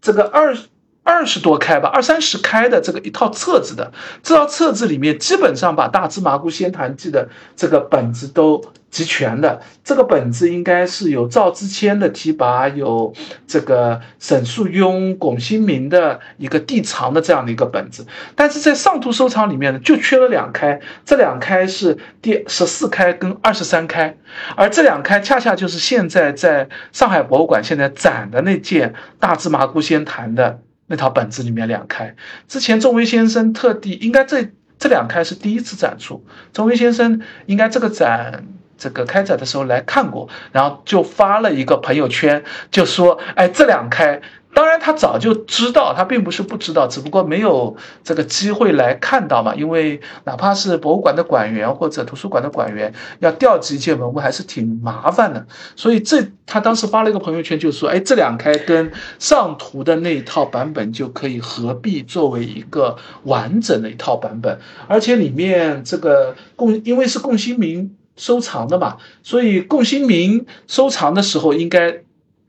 这个二二十多开吧，二三十开的这个一套册子的，这套册子里面基本上把《大芝麻姑仙坛记》的这个本子都。集全的这个本子应该是有赵之谦的提拔，有这个沈树庸、龚新民的一个地藏的这样的一个本子，但是在上图收藏里面呢，就缺了两开，这两开是第十四开跟二十三开，而这两开恰恰就是现在在上海博物馆现在展的那件《大芝麻姑仙坛》的那套本子里面两开。之前仲威先生特地，应该这这两开是第一次展出，仲威先生应该这个展。这个开展的时候来看过，然后就发了一个朋友圈，就说：“哎，这两开，当然他早就知道，他并不是不知道，只不过没有这个机会来看到嘛。因为哪怕是博物馆的馆员或者图书馆的馆员，要调集一件文物还是挺麻烦的。所以这他当时发了一个朋友圈，就说：哎，这两开跟上图的那一套版本就可以合璧作为一个完整的一套版本，而且里面这个共因为是共新明。”收藏的嘛，所以共新明收藏的时候，应该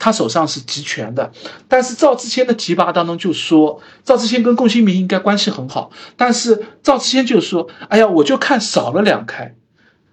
他手上是集权的。但是赵之谦的提拔当中就说，赵之谦跟龚新明应该关系很好，但是赵之谦就说：“哎呀，我就看少了两开。”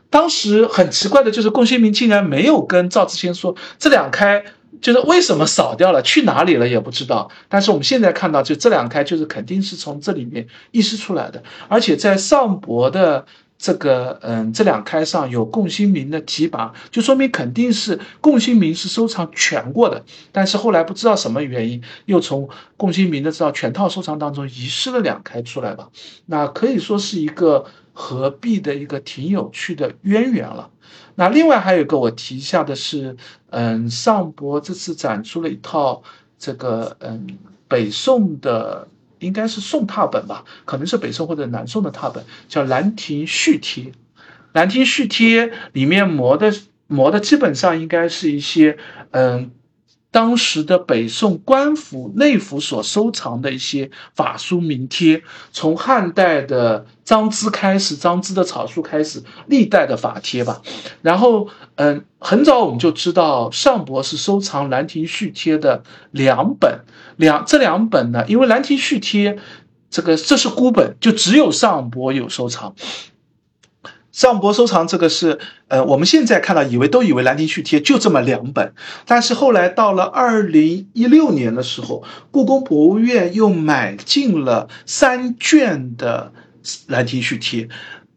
当时很奇怪的就是龚新明竟然没有跟赵之谦说这两开就是为什么少掉了，去哪里了也不知道。但是我们现在看到，就这两开就是肯定是从这里面遗失出来的，而且在上博的。这个嗯，这两开上有共新明的提拔，就说明肯定是共新明是收藏全过的。但是后来不知道什么原因，又从共新明的这套全套收藏当中遗失了两开出来吧。那可以说是一个合璧的一个挺有趣的渊源了。那另外还有一个我提一下的是，嗯，上博这次展出了一套这个嗯北宋的。应该是宋拓本吧，可能是北宋或者南宋的拓本，叫《兰亭序帖》。《兰亭序帖》里面磨的磨的基本上应该是一些嗯当时的北宋官府内府所收藏的一些法书名帖，从汉代的张芝开始，张芝的草书开始，历代的法帖吧。然后，嗯，很早我们就知道尚博是收藏《兰亭序帖》的两本，两这两本呢，因为《兰亭序帖》这个这是孤本，就只有尚博有收藏。尚博收藏这个是，呃，我们现在看到以为都以为《兰亭序帖》就这么两本，但是后来到了二零一六年的时候，故宫博物院又买进了三卷的《兰亭序帖》，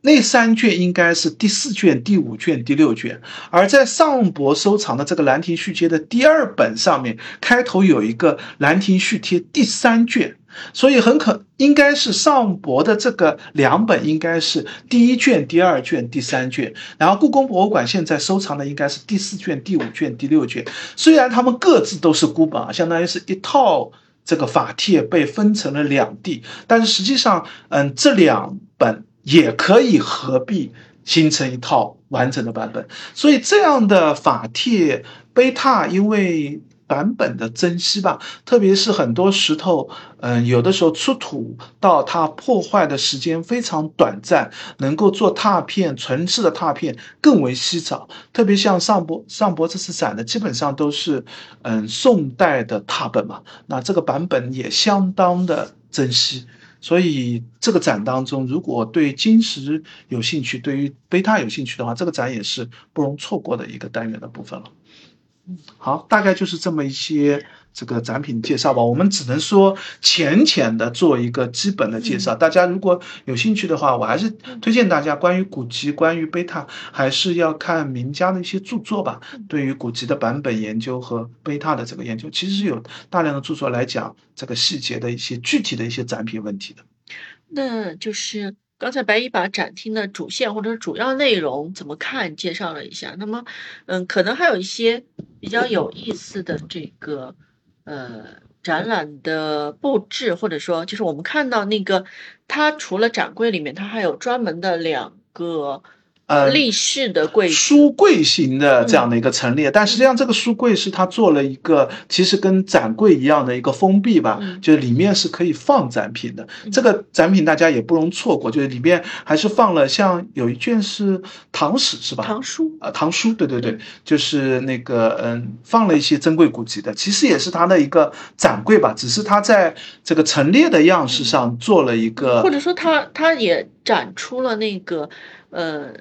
那三卷应该是第四卷、第五卷、第六卷，而在尚博收藏的这个《兰亭序帖》的第二本上面，开头有一个《兰亭序帖》第三卷。所以很可应该是尚博的这个两本应该是第一卷、第二卷、第三卷，然后故宫博物馆现在收藏的应该是第四卷、第五卷、第六卷。虽然他们各自都是孤本啊，相当于是一套这个法帖被分成了两地，但是实际上，嗯，这两本也可以合璧形成一套完整的版本。所以这样的法帖碑拓，因为。版本的珍惜吧，特别是很多石头，嗯，有的时候出土到它破坏的时间非常短暂，能够做拓片、存世的拓片更为稀少。特别像上博上博这次展的，基本上都是嗯宋代的拓本嘛，那这个版本也相当的珍惜。所以这个展当中，如果对金石有兴趣，对于碑拓有兴趣的话，这个展也是不容错过的一个单元的部分了。好，大概就是这么一些这个展品介绍吧。我们只能说浅浅的做一个基本的介绍。大家如果有兴趣的话，我还是推荐大家关于古籍、关于贝塔，还是要看名家的一些著作吧。对于古籍的版本研究和贝塔的这个研究，其实是有大量的著作来讲这个细节的一些具体的一些展品问题的。那就是。刚才白一把展厅的主线或者主要内容怎么看介绍了一下，那么，嗯，可能还有一些比较有意思的这个呃展览的布置，或者说就是我们看到那个它除了展柜里面，它还有专门的两个。呃，立式的柜书柜型的这样的一个陈列，但实际上这个书柜是它做了一个，其实跟展柜一样的一个封闭吧，就是里面是可以放展品的。这个展品大家也不容错过，就是里面还是放了像有一卷是唐史是吧？唐书啊，唐书，对对对，就是那个嗯，放了一些珍贵古籍的，其实也是它的一个展柜吧，只是它在这个陈列的样式上做了一个，或者说它它也展出了那个呃。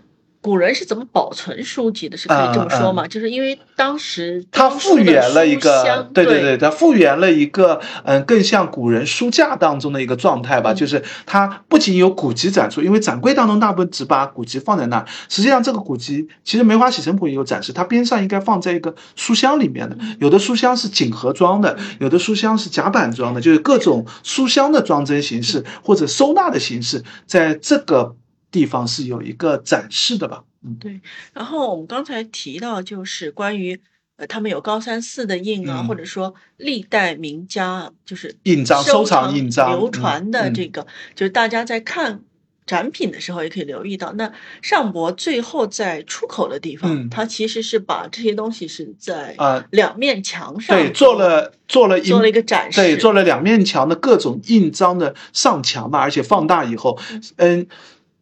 古人是怎么保存书籍的？是可以这么说吗？就是因为当时他复原了一个，对对对，他复原了一个，嗯，更像古人书架当中的一个状态吧。就是它不仅有古籍展出，因为展柜当中大部分只把古籍放在那，实际上这个古籍其实梅花洗尘谱也有展示，它边上应该放在一个书箱里面的。有的书箱是锦盒装的，有的书箱是夹板装的，就是各种书箱的装帧形式或者收纳的形式，在这个。地方是有一个展示的吧？嗯，对。然后我们刚才提到，就是关于呃，他们有高三寺的印啊，或者说历代名家就是印章收藏印章流传的这个，就是大家在看展品的时候也可以留意到。那上博最后在出口的地方，它其实是把这些东西是在啊两面墙上对做了做了做了一个展示，对做了两面墙的各种印章的上墙嘛，而且放大以后，嗯。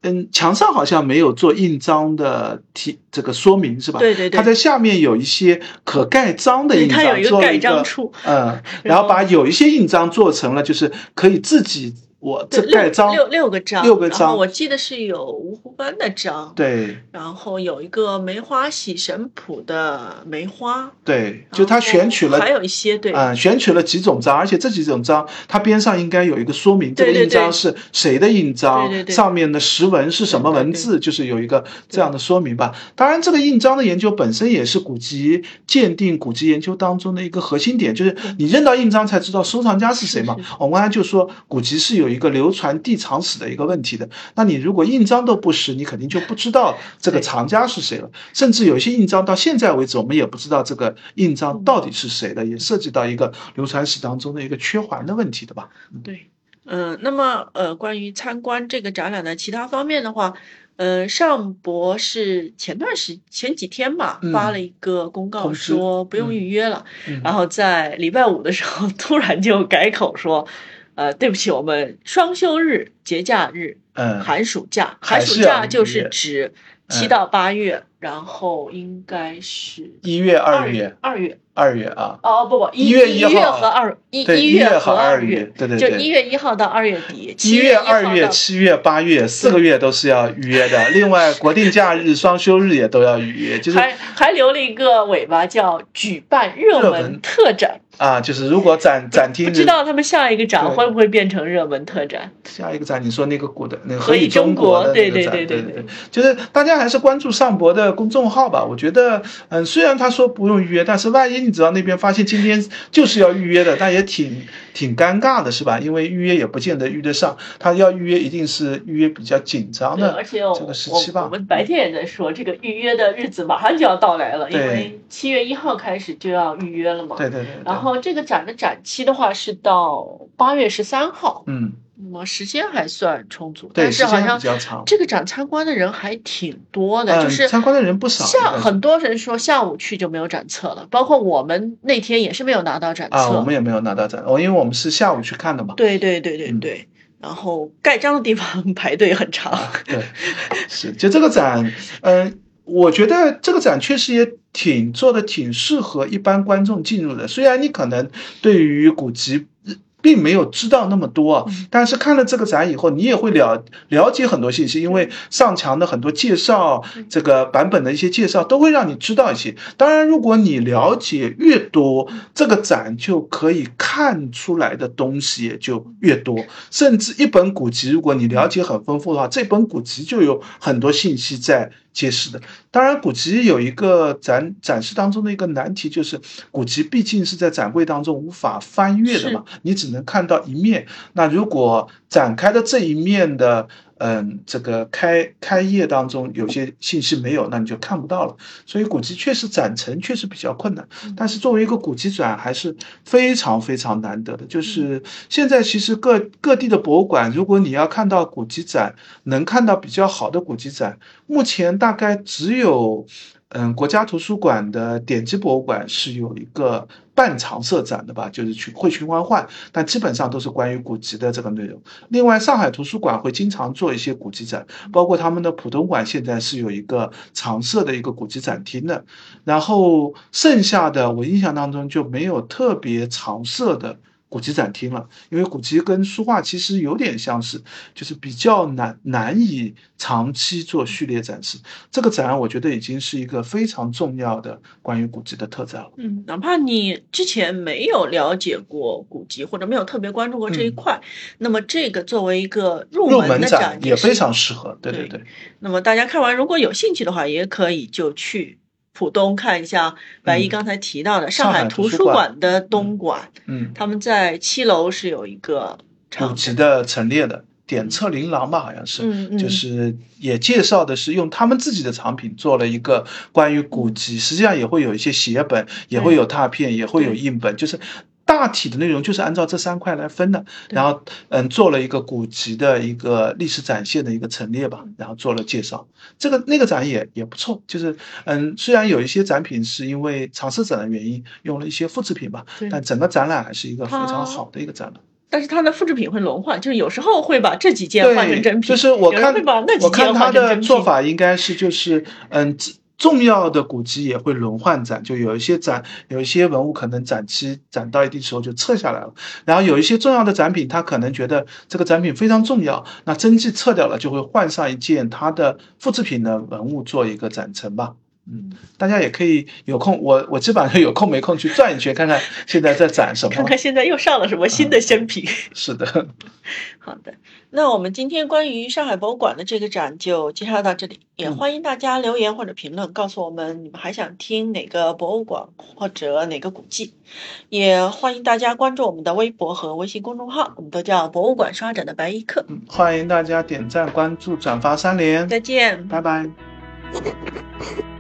嗯，墙上好像没有做印章的提，这个说明是吧？对对对。它在下面有一些可盖章的印章，做了一个嗯，然后把有一些印章做成了，就是可以自己。我这盖章六六个章，六个章，我记得是有芜湖湾的章，对，然后有一个梅花喜神谱的梅花，对，就他选取了，还有一些对，嗯，选取了几种章，而且这几种章它边上应该有一个说明，这个印章是谁的印章，上面的石纹是什么文字，就是有一个这样的说明吧。当然，这个印章的研究本身也是古籍鉴定、古籍研究当中的一个核心点，就是你认到印章才知道收藏家是谁嘛。我们刚才就说古籍是有。一个流传地藏史的一个问题的，那你如果印章都不识，你肯定就不知道这个藏家是谁了。甚至有些印章到现在为止，我们也不知道这个印章到底是谁的，也涉及到一个流传史当中的一个缺环的问题的吧？对，嗯，那么呃，关于参观这个展览的其他方面的话，呃，上博是前段时前几天吧，嗯。发了一个公告说不用预约了，嗯。然后在礼拜五的时候突然就改口说，呃，对不起，我们双休日、节假日、嗯，寒暑假，寒暑假就是指七嗯到八月，然后应该是一月、二月、二月。二月啊，哦不不，一一月一一号和二一对一一月和和二二月对对就对一月一号到二月底，一月、二月、到七月、八月四个月都是要预约的。另外，国定假日、双休日也都要预约，就是还还留了一个尾巴，叫举办热门特展。啊，就是如果展展厅不知道他们下一个展对会不会变成热门特展？下一个展，你说那个古的那个何以以中中国的那个对对展对对对对就是大家还是关注上博的公众号吧。我觉得，嗯，虽然他说不用预约，但是万一你知道那边发现今天就是要预约的，但也挺挺尴尬的，是吧？因为预约也不见得预得上，他要预约一定是预约比较紧张对，的而且我这个时我期吧我。们白天也在说，这个预约的日子马上就要到来了，因为七月一号开始就要预约了嘛。对对对对。然后这个展的展期的话是到八月十三号，嗯，那么时间还算充足，但是好像。这个展参观的人还挺多的，嗯，就是参观的人不少。下应该是很多人说下午去就没有展册了，包括我们那天也是没有拿到展册。啊，我们也没有拿到展，哦，因为我们是下午去看的嘛。对对对对嗯对，然后盖章的地方 排队很长。对，是就这个展，嗯、我觉得这个展确实也挺做的挺适合一般观众进入的。虽然你可能对于古籍并没有知道那么多啊，但是看了这个展以后，你也会了了解很多信息，因为上墙的很多介绍，这个版本的一些介绍都会让你知道一些。当然，如果你了解越多，这个展就可以看出来的东西也就越多。甚至一本古籍，如果你了解很丰富的话，这本古籍就有很多信息在揭示的。当然，古籍有一个展展示当中的一个难题，就是古籍毕竟是在展柜当中无法翻阅的嘛，你只能看到一面。那如果展开的这一面的，嗯，这个开开业当中有些信息没有，那你就看不到了。所以古籍确实展陈确实比较困难，但是作为一个古籍展还是非常非常难得的。就是现在其实各各地的博物馆，如果你要看到古籍展，能看到比较好的古籍展，目前大概只有。嗯，国家图书馆的典籍博物馆是有一个半常设展的吧，就是去会循环换，但基本上都是关于古籍的这个内容。另外，上海图书馆会经常做一些古籍展，包括他们的浦东馆现在是有一个常设的一个古籍展厅的。然后剩下的，我印象当中就没有特别常设的。古籍展厅了，因为古籍跟书画其实有点相似，就是比较难难以长期做序列展示。这个展我觉得已经是一个非常重要的关于古籍的特展了。嗯，哪怕你之前没有了解过古籍，或者没有特别关注过这一块，那么这个作为一个入入门门的展也非常适合。对对对对，那么大家看完，如果有兴趣的话，也可以就去浦东看一下白毅嗯刚才提到的上海图书馆。馆的东馆，嗯，他们在七楼是有一个古籍的陈列的点册琳琅吧，好像是。嗯嗯，就是也介绍的是用他们自己的藏品做了一个关于古籍，实际上也会有一些写本，也会有拓片，也会有印本，就是大体的内容就是按照这三块来分的。然后嗯，做了一个古籍的一个历史展现的一个陈列吧，然后做了介绍。这个那个展也也不错，就是嗯，虽然有一些展品是因为尝试展的原因用了一些复制品吧，但整个展览还是一个非常好的一个展览。但是它的复制品会轮换，就是有时候会把这几件换成真品，就是我看会把那几我看件他的。做法应该是就是嗯。重要的古籍也会轮换展，就有一些展，有一些文物可能展期展到一定时候就撤下来了，然后有一些重要的展品，他可能觉得这个展品非常重要，那真迹撤掉了，就会换上一件他的复制品的文物做一个展陈吧。嗯，大家也可以有空，我我基本上有空没空去转一圈，看看现在在展什么。看看现在又上了什么新的新品。是的，好的，那我们今天关于上海博物馆的这个展就介绍到这里，也嗯欢迎大家留言或者评论告诉我们你们还想听哪个博物馆或者哪个古迹，也欢迎大家关注我们的微博和微信公众号，我们都叫博物馆刷展的白衣客。嗯，欢迎大家点赞、关注、转发三连，再见。拜拜。